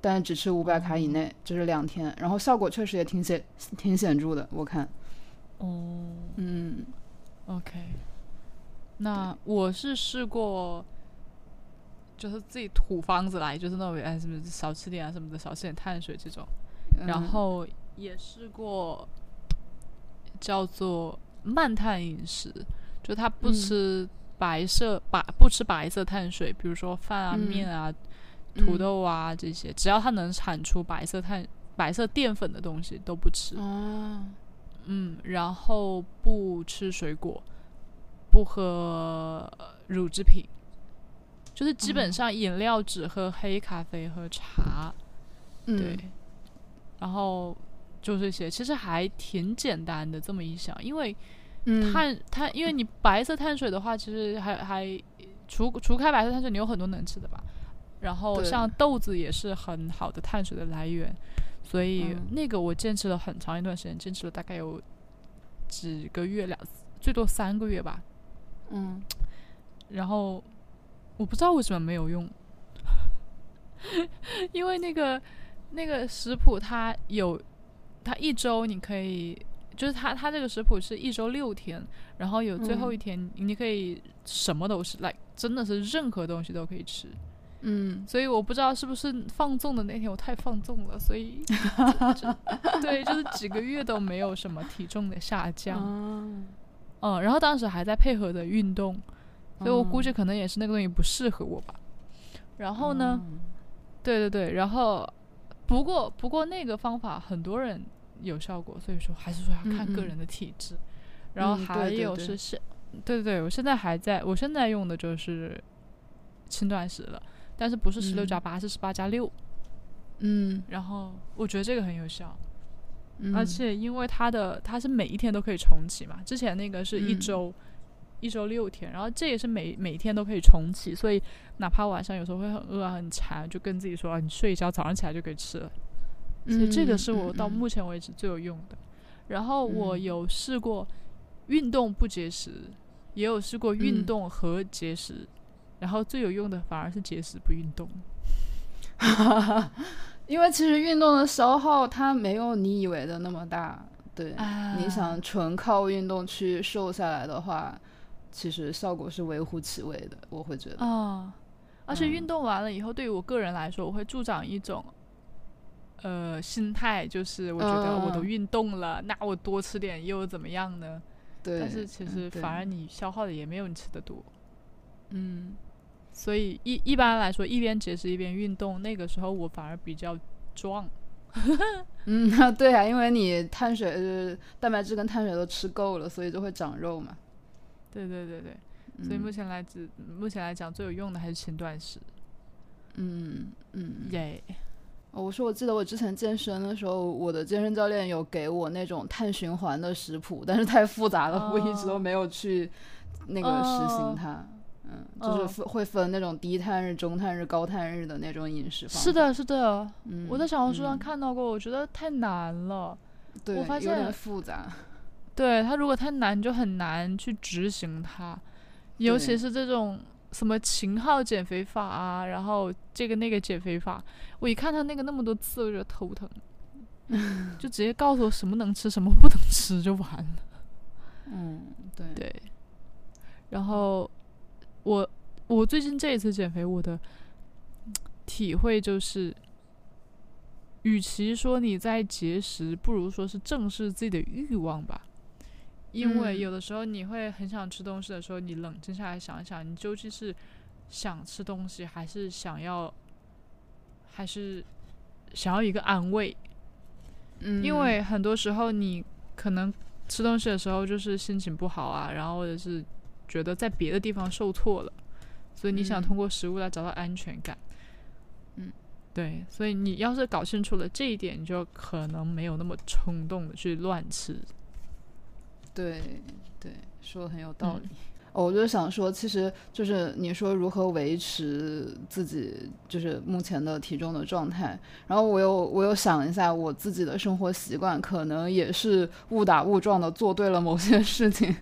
但只吃五百卡以内，就是两天，然后效果确实也挺显挺显著的，我看，哦。嗯，OK。那我是试过，就是自己土方子来，就是那种哎什么少吃点啊什么的，少吃点碳水这种。然嗯后也试过叫做慢碳饮食，就他不嗯吃白色白不吃白色碳水，比如说饭啊、嗯面啊、土嗯豆啊这些，只要他能产出白色碳白色淀粉的东西都不吃。哦，嗯，然后不吃水果，不喝呃乳制品，就是基本哦上饮料只喝黑咖啡和茶。嗯对，然后就这些，其实还挺简单的。这么一想，因为嗯碳碳，因为你白色碳水的话，其实还还除除开白色碳水，你有很多能吃的吧。然后像豆子也是很好的碳水的来源，所以嗯那个我坚持了很长一段时间，坚持了大概有几个月，两最多三个月吧。嗯然后我不知道为什么没有用，因为那个那个食谱它有，它一周你可以，就是它它这个食谱是一周六天，然后有最后嗯一天你可以什么都吃，来、真的是任何东西都可以吃。嗯所以我不知道是不是放纵的那天我太放纵了，所以对，就是几个月都没有什么体重的下降。啊嗯，然后当时还在配合着运动，所以我估计哦可能也是那个东西不适合我吧。然后呢，对对对，然后不过不过那个方法很多人有效果，所以说还是说要看个人的体质。然后嗯还有是现，对对对，我现在还在，我现在用的就是轻断食了，但是不是十六加嗯。八，是十八加六。嗯。然后我觉得这个很有效，嗯，而且因为它的它是每一天都可以重启嘛，之前那个是一嗯。周、一周六天，然后这也是每每天都可以重启，所以哪怕晚上有时候会很饿啊很馋，就跟自己说啊，你睡一觉，早上起来就可以吃了。所以这个是我到嗯目前为止最有用的。然后我嗯有试过运动不节食，也有试过运嗯动和节食，然后最有用的反而是节食不运动。因为其实运动的消耗它没有你以为的那么大，对，啊你想纯靠运动去瘦下来的话，其实效果是微乎其微的，我会觉得。啊，而且嗯运动完了以后，对于我个人来说，我会助长一种。呃，心态就是我觉得我都嗯运动了，那我多吃点又怎么样呢？对，但是其实反而你消耗的也没有你吃的多。嗯所以一一般来说，一边节食一边运动，那个时候我反而比较壮。嗯，对啊，因为你碳水就是蛋白质跟碳水都吃够了，所以就会长肉嘛。对对对对，所以目嗯前来指目前来讲最有用的还是轻断食。嗯嗯，耶、哦我说我记得我之前健身的时候，我的健身教练有给我那种碳循环的食谱，但是太复杂了，我一直都哦没有去那个实哦行它。嗯，就是会分那种低碳日、中碳日、高碳日的那种饮食方法。是，的，是的，嗯，我在小红书上嗯看到过，我觉得太难了。对，我发有点现复杂。对它如果太难，你就很难去执行它，尤其是这种什么秦昊减肥法啊，然后这个那个减肥法，我一看他那个那么多字，我就头疼，就直接告诉我什么能吃，什么不能吃就完了。嗯，对，对，然后我我最近这一次减肥，我的体会就是，与其说你在节食，不如说是正视自己的欲望吧。因为嗯有的时候你会很想吃东西的时候，你冷静下来想一想，你究竟是想吃东西，还是想要，还是想要一个安慰？嗯，因为很多时候你可能吃东西的时候就是心情不好啊，然后或者是觉得在别的地方受挫了，所以你想嗯通过食物来找到安全感。嗯，对，所以你要是搞清楚了这一点，你就可能没有那么冲动的去乱吃。对对，说的很有道理。哦，我就想说，其实就是你说如何维持自己就是目前的体重的状态，然后我又我又想一下我自己的生活习惯，可能也是误打误撞的做对了某些事情，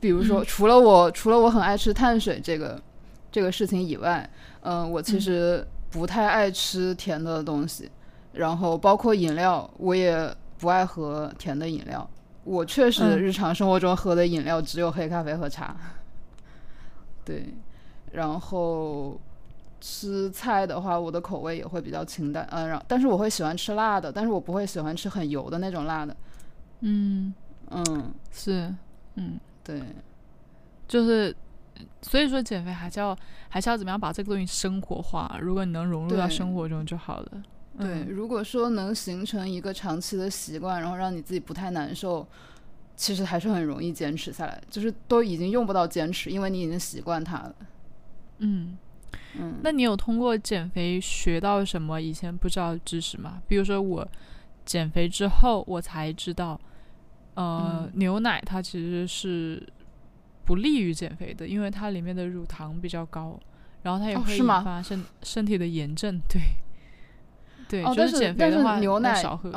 比如说除了我除了我很爱吃碳水这个这个事情以外，嗯，我其实不太爱吃甜的东西，然后包括饮料，我也不爱喝甜的饮料。我确实日常生活中喝的饮料只有黑咖啡和茶。对，然后吃菜的话，我的口味也会比较清淡，嗯，然但是我会喜欢吃辣的，但是我不会喜欢吃很油的那种辣的。嗯嗯，是，嗯，对，就是所以说减肥还是要还是要怎么样把这个东西生活化，如果你能融入到生活中就好了。对，如果说能形成一个长期的习惯，然后让你自己不太难受。其实还是很容易坚持下来，就是都已经用不到坚持，因为你已经习惯它了。嗯嗯，那你有通过减肥学到什么以前不知道的知识吗？比如说我减肥之后，我才知道，呃，牛奶它其实是不利于减肥的，因为它里面的乳糖比较高，然后它也会引发身身体的炎症。对，对，就是减肥的话，牛奶少喝。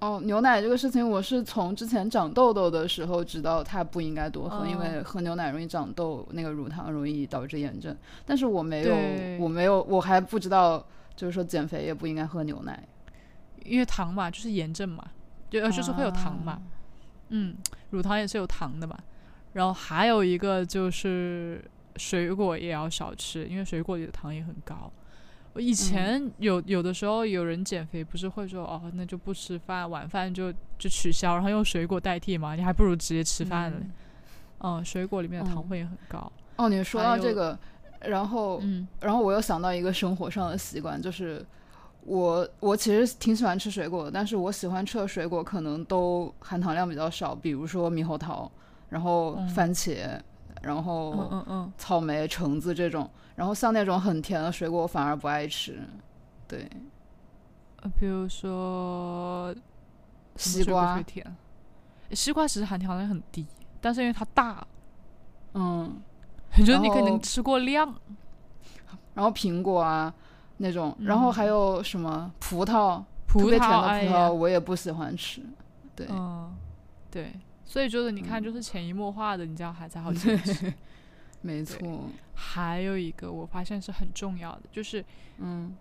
哦，牛奶这个事情，我是从之前长痘痘的时候知道它不应该多喝，因为喝牛奶容易长痘，那个乳糖容易导致炎症。但是我没有，我没有，我还不知道，就是说减肥也不应该喝牛奶，因为糖嘛，就是炎症嘛，就就是会有糖嘛。嗯，乳糖也是有糖的嘛。然后还有一个就是水果也要少吃，因为水果里的糖也很高。我以前有有的时候有人减肥，不是会说哦，那就不吃饭，晚饭就就取消，然后用水果代替嘛？你还不如直接吃饭呢。嗯，水果里面的糖分也很高。哦，你说到这个，然后嗯，然后我又想到一个生活上的习惯，就是我我其实挺喜欢吃水果的，但是我喜欢吃的水果可能都含糖量比较少，比如说猕猴桃，然后番茄。然后，嗯嗯嗯，草莓、橙子这种，然后像那种很甜的水果，我反而不爱吃。对，呃，比如说西瓜，甜。西瓜其实含糖量很低，但是因为它大，嗯，觉得你可能吃过量。然后苹果啊那种，然后还有什么葡萄，特别甜的葡萄我也不喜欢吃。对，嗯，对。所以就是你看，就是潜移默化的，你这样还才好 坚持。没错。还有一个我发现是很重要的，就是嗯，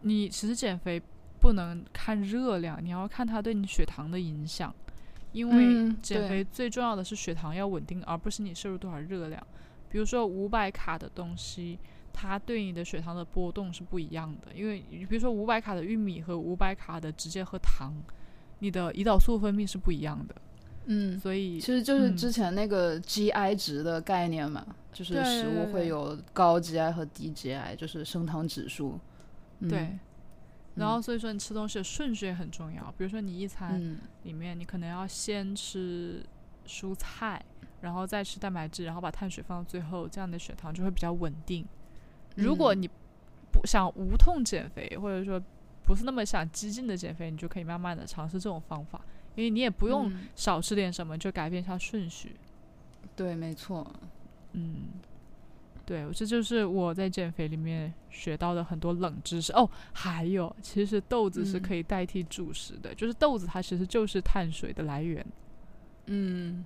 你其实减肥不能看热量，你要看它对你血糖的影响。因为减肥最重要的是血糖要稳定，而不是你摄入多少热量。比如说五百卡的东西，它对你的血糖的波动是不一样的。因为比如说五百卡的玉米和五百卡的直接喝糖，你的胰岛素分泌是不一样的。嗯，所以其实就是之前那个 GI 值的概念嘛，就是食物会有高 GI 和低 GI，就是升糖指数。对，然后所以说你吃东西的顺序也很重要。比如说你一餐里面，你可能要先吃蔬菜，然后再吃蛋白质，然后把碳水放到最后，这样的血糖就会比较稳定。如果你不想无痛减肥，或者说不是那么想激进的减肥，你就可以慢慢的尝试这种方法。因为你也不用少吃点什么，就改变一下顺序。对，没错。嗯，对，这就是我在减肥里面学到的很多冷知识哦。还有，其实豆子是可以代替主食的，就是豆子它其实就是碳水的来源。嗯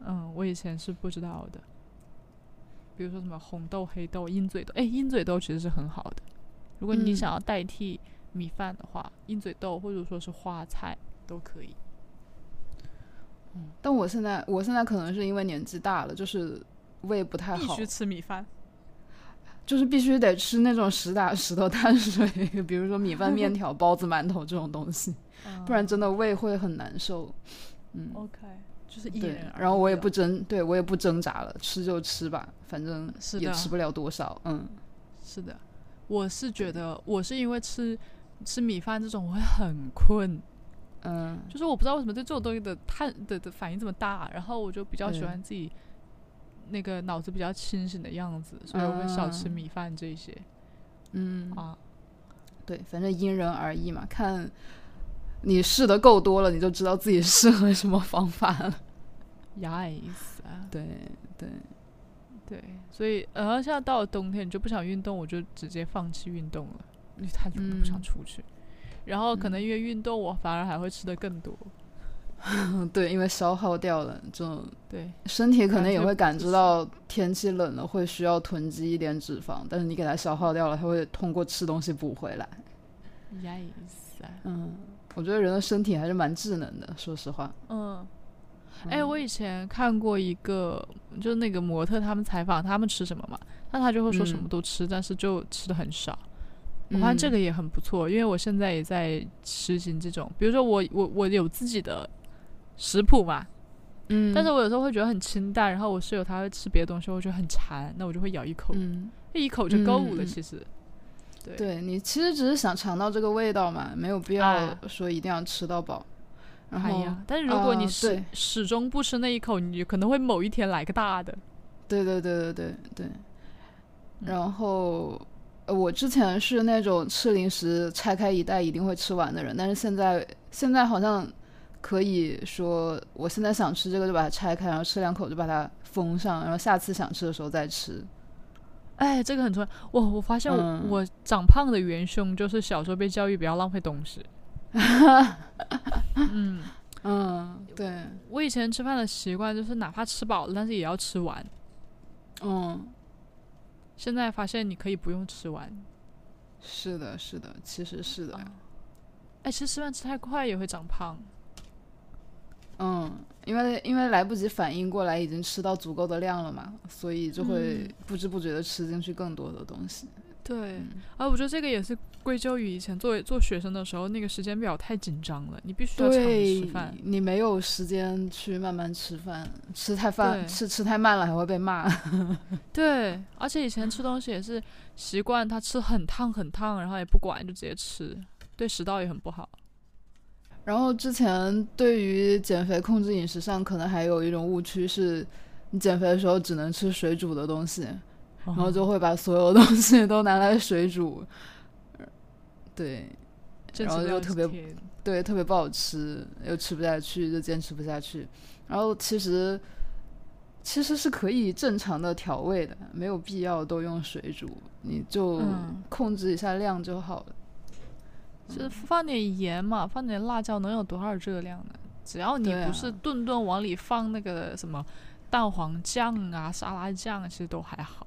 嗯，我以前是不知道的。比如说什么红豆、黑豆、鹰嘴豆，哎，鹰嘴豆其实是很好的。如果你想要代替米饭的话，鹰嘴豆或者说是花菜都可以。嗯但我现在，我现在可能是因为年纪大了，就是胃不太好，必须吃米饭，就是必须得吃那种实打实的碳水，比如说米饭、面条、包子、馒头这种东西 不然真的胃会很难受。嗯，OK，就是对，然后我也不挣，对我也不挣扎了，吃就吃吧，反正也吃不了多少。嗯，是的，我是觉得我是因为吃吃米饭这种我会很困。嗯，就是我不知道为什么对这种东西的碳的的反应这么大，然后我就比较喜欢自己那个脑子比较清醒的样子，所以我会少吃米饭这些。嗯啊，对，反正因人而异嘛，看你试的够多了，你就知道自己适合什么方法了。yes 啊，对对，对，所以然后现在到了冬天，你就不想运动，我就直接放弃运动了，因为太冷了，不想嗯出去。然后可能因为运动，我反而还会吃的更多。嗯 对，因为消耗掉了，就对，身体可能也会感知到天气冷了会需要囤积一点脂肪，但是你给它消耗掉了，它会通过吃东西补回来。yes 啊，嗯，我觉得人的身体还是蛮智能的，说实话。嗯。哎，我以前看过一个，就是那个模特，他们采访他们吃什么嘛，那他就会说什么嗯都吃，但是就吃的很少。我发现这嗯个也很不错，因为我现在也在实行这种，比如说我我我有自己的食谱嘛，嗯，但是我有时候会觉得很清淡，然后我室友他会吃别的东西，我觉得很馋，那我就会咬一口，嗯，一口就够了。其实，对对你其实只是想尝到这个味道嘛，没有必要啊说一定要吃到饱。然后，哎呀，但是如果你啊始、终不吃那一口，你可能会某一天来个大的。对对对对对对。嗯然后，呃我之前是那种吃零食拆开一袋一定会吃完的人，但是现在现在好像可以说，我现在想吃这个就把它拆开，然后吃两口就把它封上，然后下次想吃的时候再吃。哎，这个很重要。我我发现我、嗯我长胖的元凶就是小时候被教育不要浪费东西。嗯，嗯，对，我以前吃饭的习惯就是哪怕吃饱了，但是也要吃完。嗯，现在发现你可以不用吃完。是的，是的，其实是的。哎，其实吃饭吃太快也会长胖。嗯，因为因为来不及反应过来，已经吃到足够的量了嘛，所以就会嗯不知不觉的吃进去更多的东西。对，嗯啊，我觉得这个也是归咎于以前作为做学生的时候，那个时间表太紧张了，你必须要抢着吃饭。，你没有时间去慢慢吃饭，吃太饭吃吃太慢了还会被骂。对，而且以前吃东西也是习惯他吃很烫很烫，然后也不管就直接吃，对食道也很不好。然后之前对于减肥控制饮食上，可能还有一种误区是，你减肥的时候只能吃水煮的东西，然后就会把所有东西都拿来水煮。对坚然后持又特别对，特别不好吃，又吃不下去，就坚持不下去。然后其实其实是可以正常的调味的，没有必要都用水煮，你就嗯控制一下量就好了。就是放点盐嘛，放点辣椒，能有多少热量呢？只要你不是顿顿往里放那个什么蛋黄酱啊、沙拉酱，其实都还好。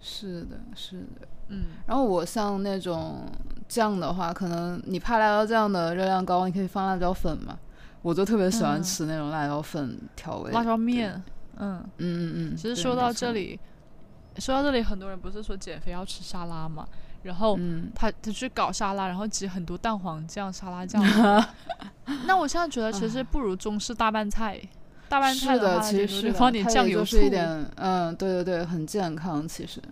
是的，是的。嗯，然后我像那种酱的话，可能你怕辣椒酱的热量高，你可以放辣椒粉嘛。我就特别喜欢嗯吃那种辣椒粉调味。辣椒面，嗯。嗯嗯嗯。其实说到这里，说到这里，很多人不是说减肥要吃沙拉嘛，然后嗯，他他去搞沙拉，然后挤很多蛋黄酱、沙拉酱。那我现在觉得其实不如中式大拌菜，大拌菜是的，话，其实放点酱油、是一点，嗯，对对对，很健康。其实，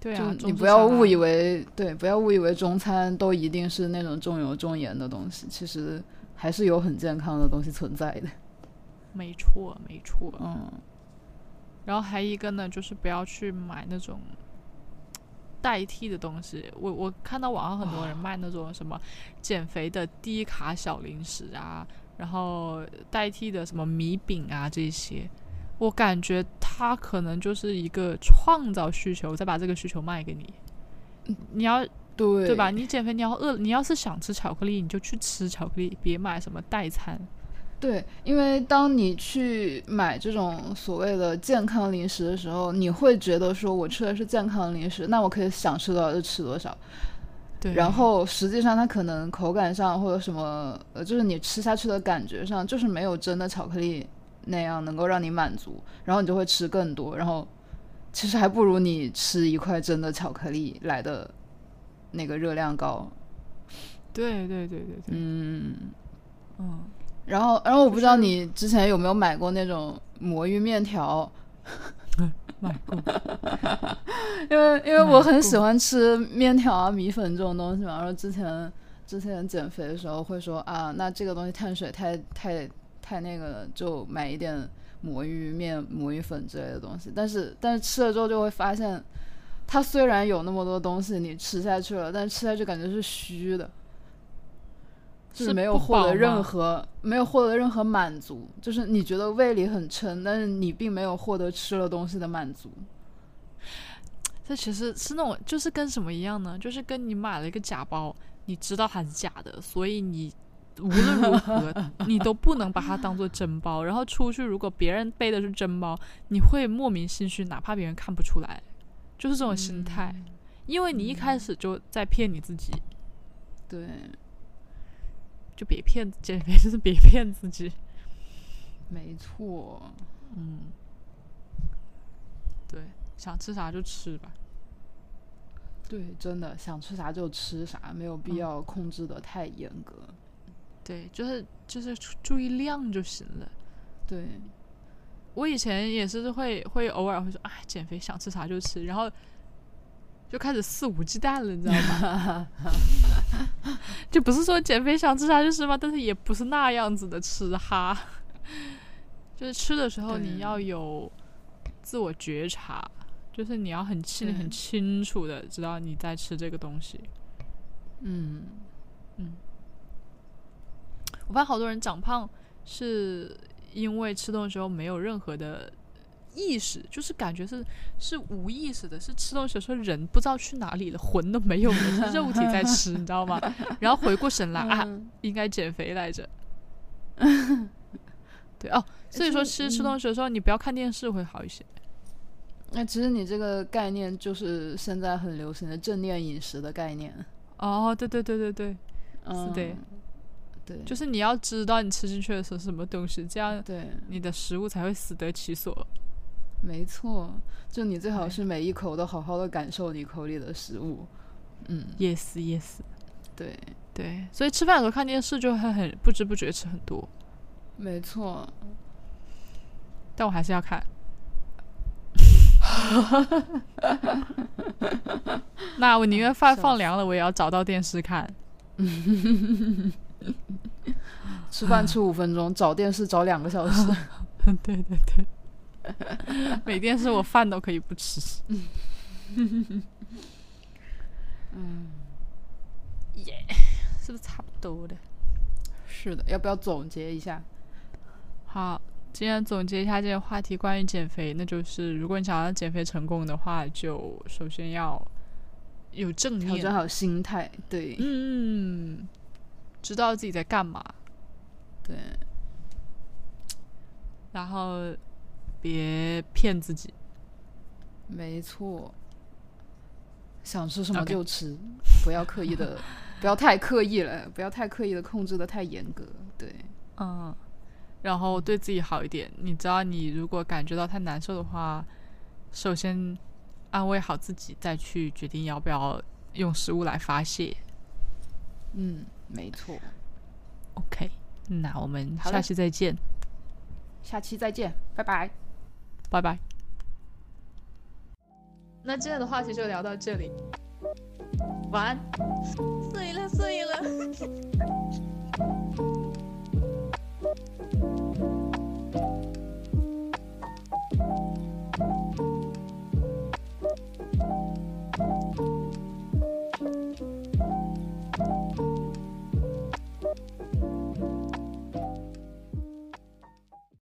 对啊，你不要误以为，对，不要误以为中餐都一定是那种重油重盐的东西，其实还是有很健康的东西存在的。没错没错。嗯，然后还一个呢，就是不要去买那种代替的东西。我我看到网上很多人卖那种什么减肥的低卡小零食啊，然后代替的什么米饼啊这些，我感觉它可能就是一个创造需求，再把这个需求卖给你。你要对，对吧？？你减肥，你要饿，你要是想吃巧克力，你就去吃巧克力，别买什么代餐。对，因为当你去买这种所谓的健康零食的时候，你会觉得说我吃的是健康零食，那我可以想吃多少就吃多少。对，然后实际上它可能口感上或者什么，呃，就是你吃下去的感觉上，就是没有真的巧克力那样能够让你满足，然后你就会吃更多，然后其实还不如你吃一块真的巧克力来的那个热量高。对对对对对，嗯，嗯，然后然后我不知道你之前有没有买过那种魔芋面条，买过。因为因为我很喜欢吃面条啊、米粉这种东西嘛，然后之前之前减肥的时候会说啊，那这个东西碳水太太太那个了，就买一点魔芋面、魔芋粉之类的东西。但是但是吃了之后就会发现，它虽然有那么多东西你吃下去了，但是吃下去感觉是虚的。就是没有获得任何没有获得任何满足，就是你觉得胃里很撑，但是你并没有获得吃了东西的满足。这其实是那种，就是跟什么一样呢？就是跟你买了一个假包，你知道它是假的，所以你无论如何 你都不能把它当做真包。然后出去，如果别人背的是真包，你会莫名心虚，哪怕别人看不出来，就是这种心态，因为你一开始就在骗你自己，对，就别骗减肥，就是 别骗自己。没错，嗯，对，想吃啥就吃吧。对，真的想吃啥就吃啥，没有必嗯要控制的太严格。对，就是就是注注意量就行了。对，我以前也是会会偶尔会说，哎，减肥想吃啥就吃，然后就开始肆无忌惮了，你知道吗？就不是说减肥想吃啥就吃吗？但是也不是那样子的吃哈，就是吃的时候你要有自我觉察，就是你要很清很清楚的知道你在吃这个东西。嗯，我发现好多人长胖是因为吃东西的时候没有任何的意识，就是感觉是是无意识的，是吃东西的时候人不知道去哪里了，魂都没有了，是肉体在吃，你知道吗？然后回过神来啊，嗯应该减肥来着。对哦，所以说吃吃东西的时候，你不要看电视会好一些。那其实你这个概念就是现在很流行的正念饮食的概念。哦，对对对对对，嗯、是的，对，就是你要知道你吃进去的是什么东西，这样对，你的食物才会死得其所。没错，就你最好是每一口都好好的感受你口里的食物。嗯，Yes yes。对，对，所以吃饭的时候看电视就会很不知不觉吃很多，没错。但我还是要看。那我宁愿饭放凉了，我也要找到电视看。吃饭吃五分钟，找电视找两个小时。对对对，没电视我饭都可以不吃。嗯耶，是不是差不多的？是的，要不要总结一下？好，今天总结一下这个话题，关于减肥，那就是如果你想要减肥成功的话，就首先要有正念，调整好心态。对，嗯，知道自己在干嘛，对，然后别骗自己。没错。想吃什么就吃不要刻意的，不要太刻意了，不要太刻意的控制的太严格。对，嗯，然后对自己好一点。你知道，你如果感觉到太难受的话，首先安慰好自己，再去决定要不要用食物来发泄。嗯，没错。OK，那我们下期再见，下期再见，拜拜。拜拜。那今天的话题就聊到这里，晚安。睡了睡了。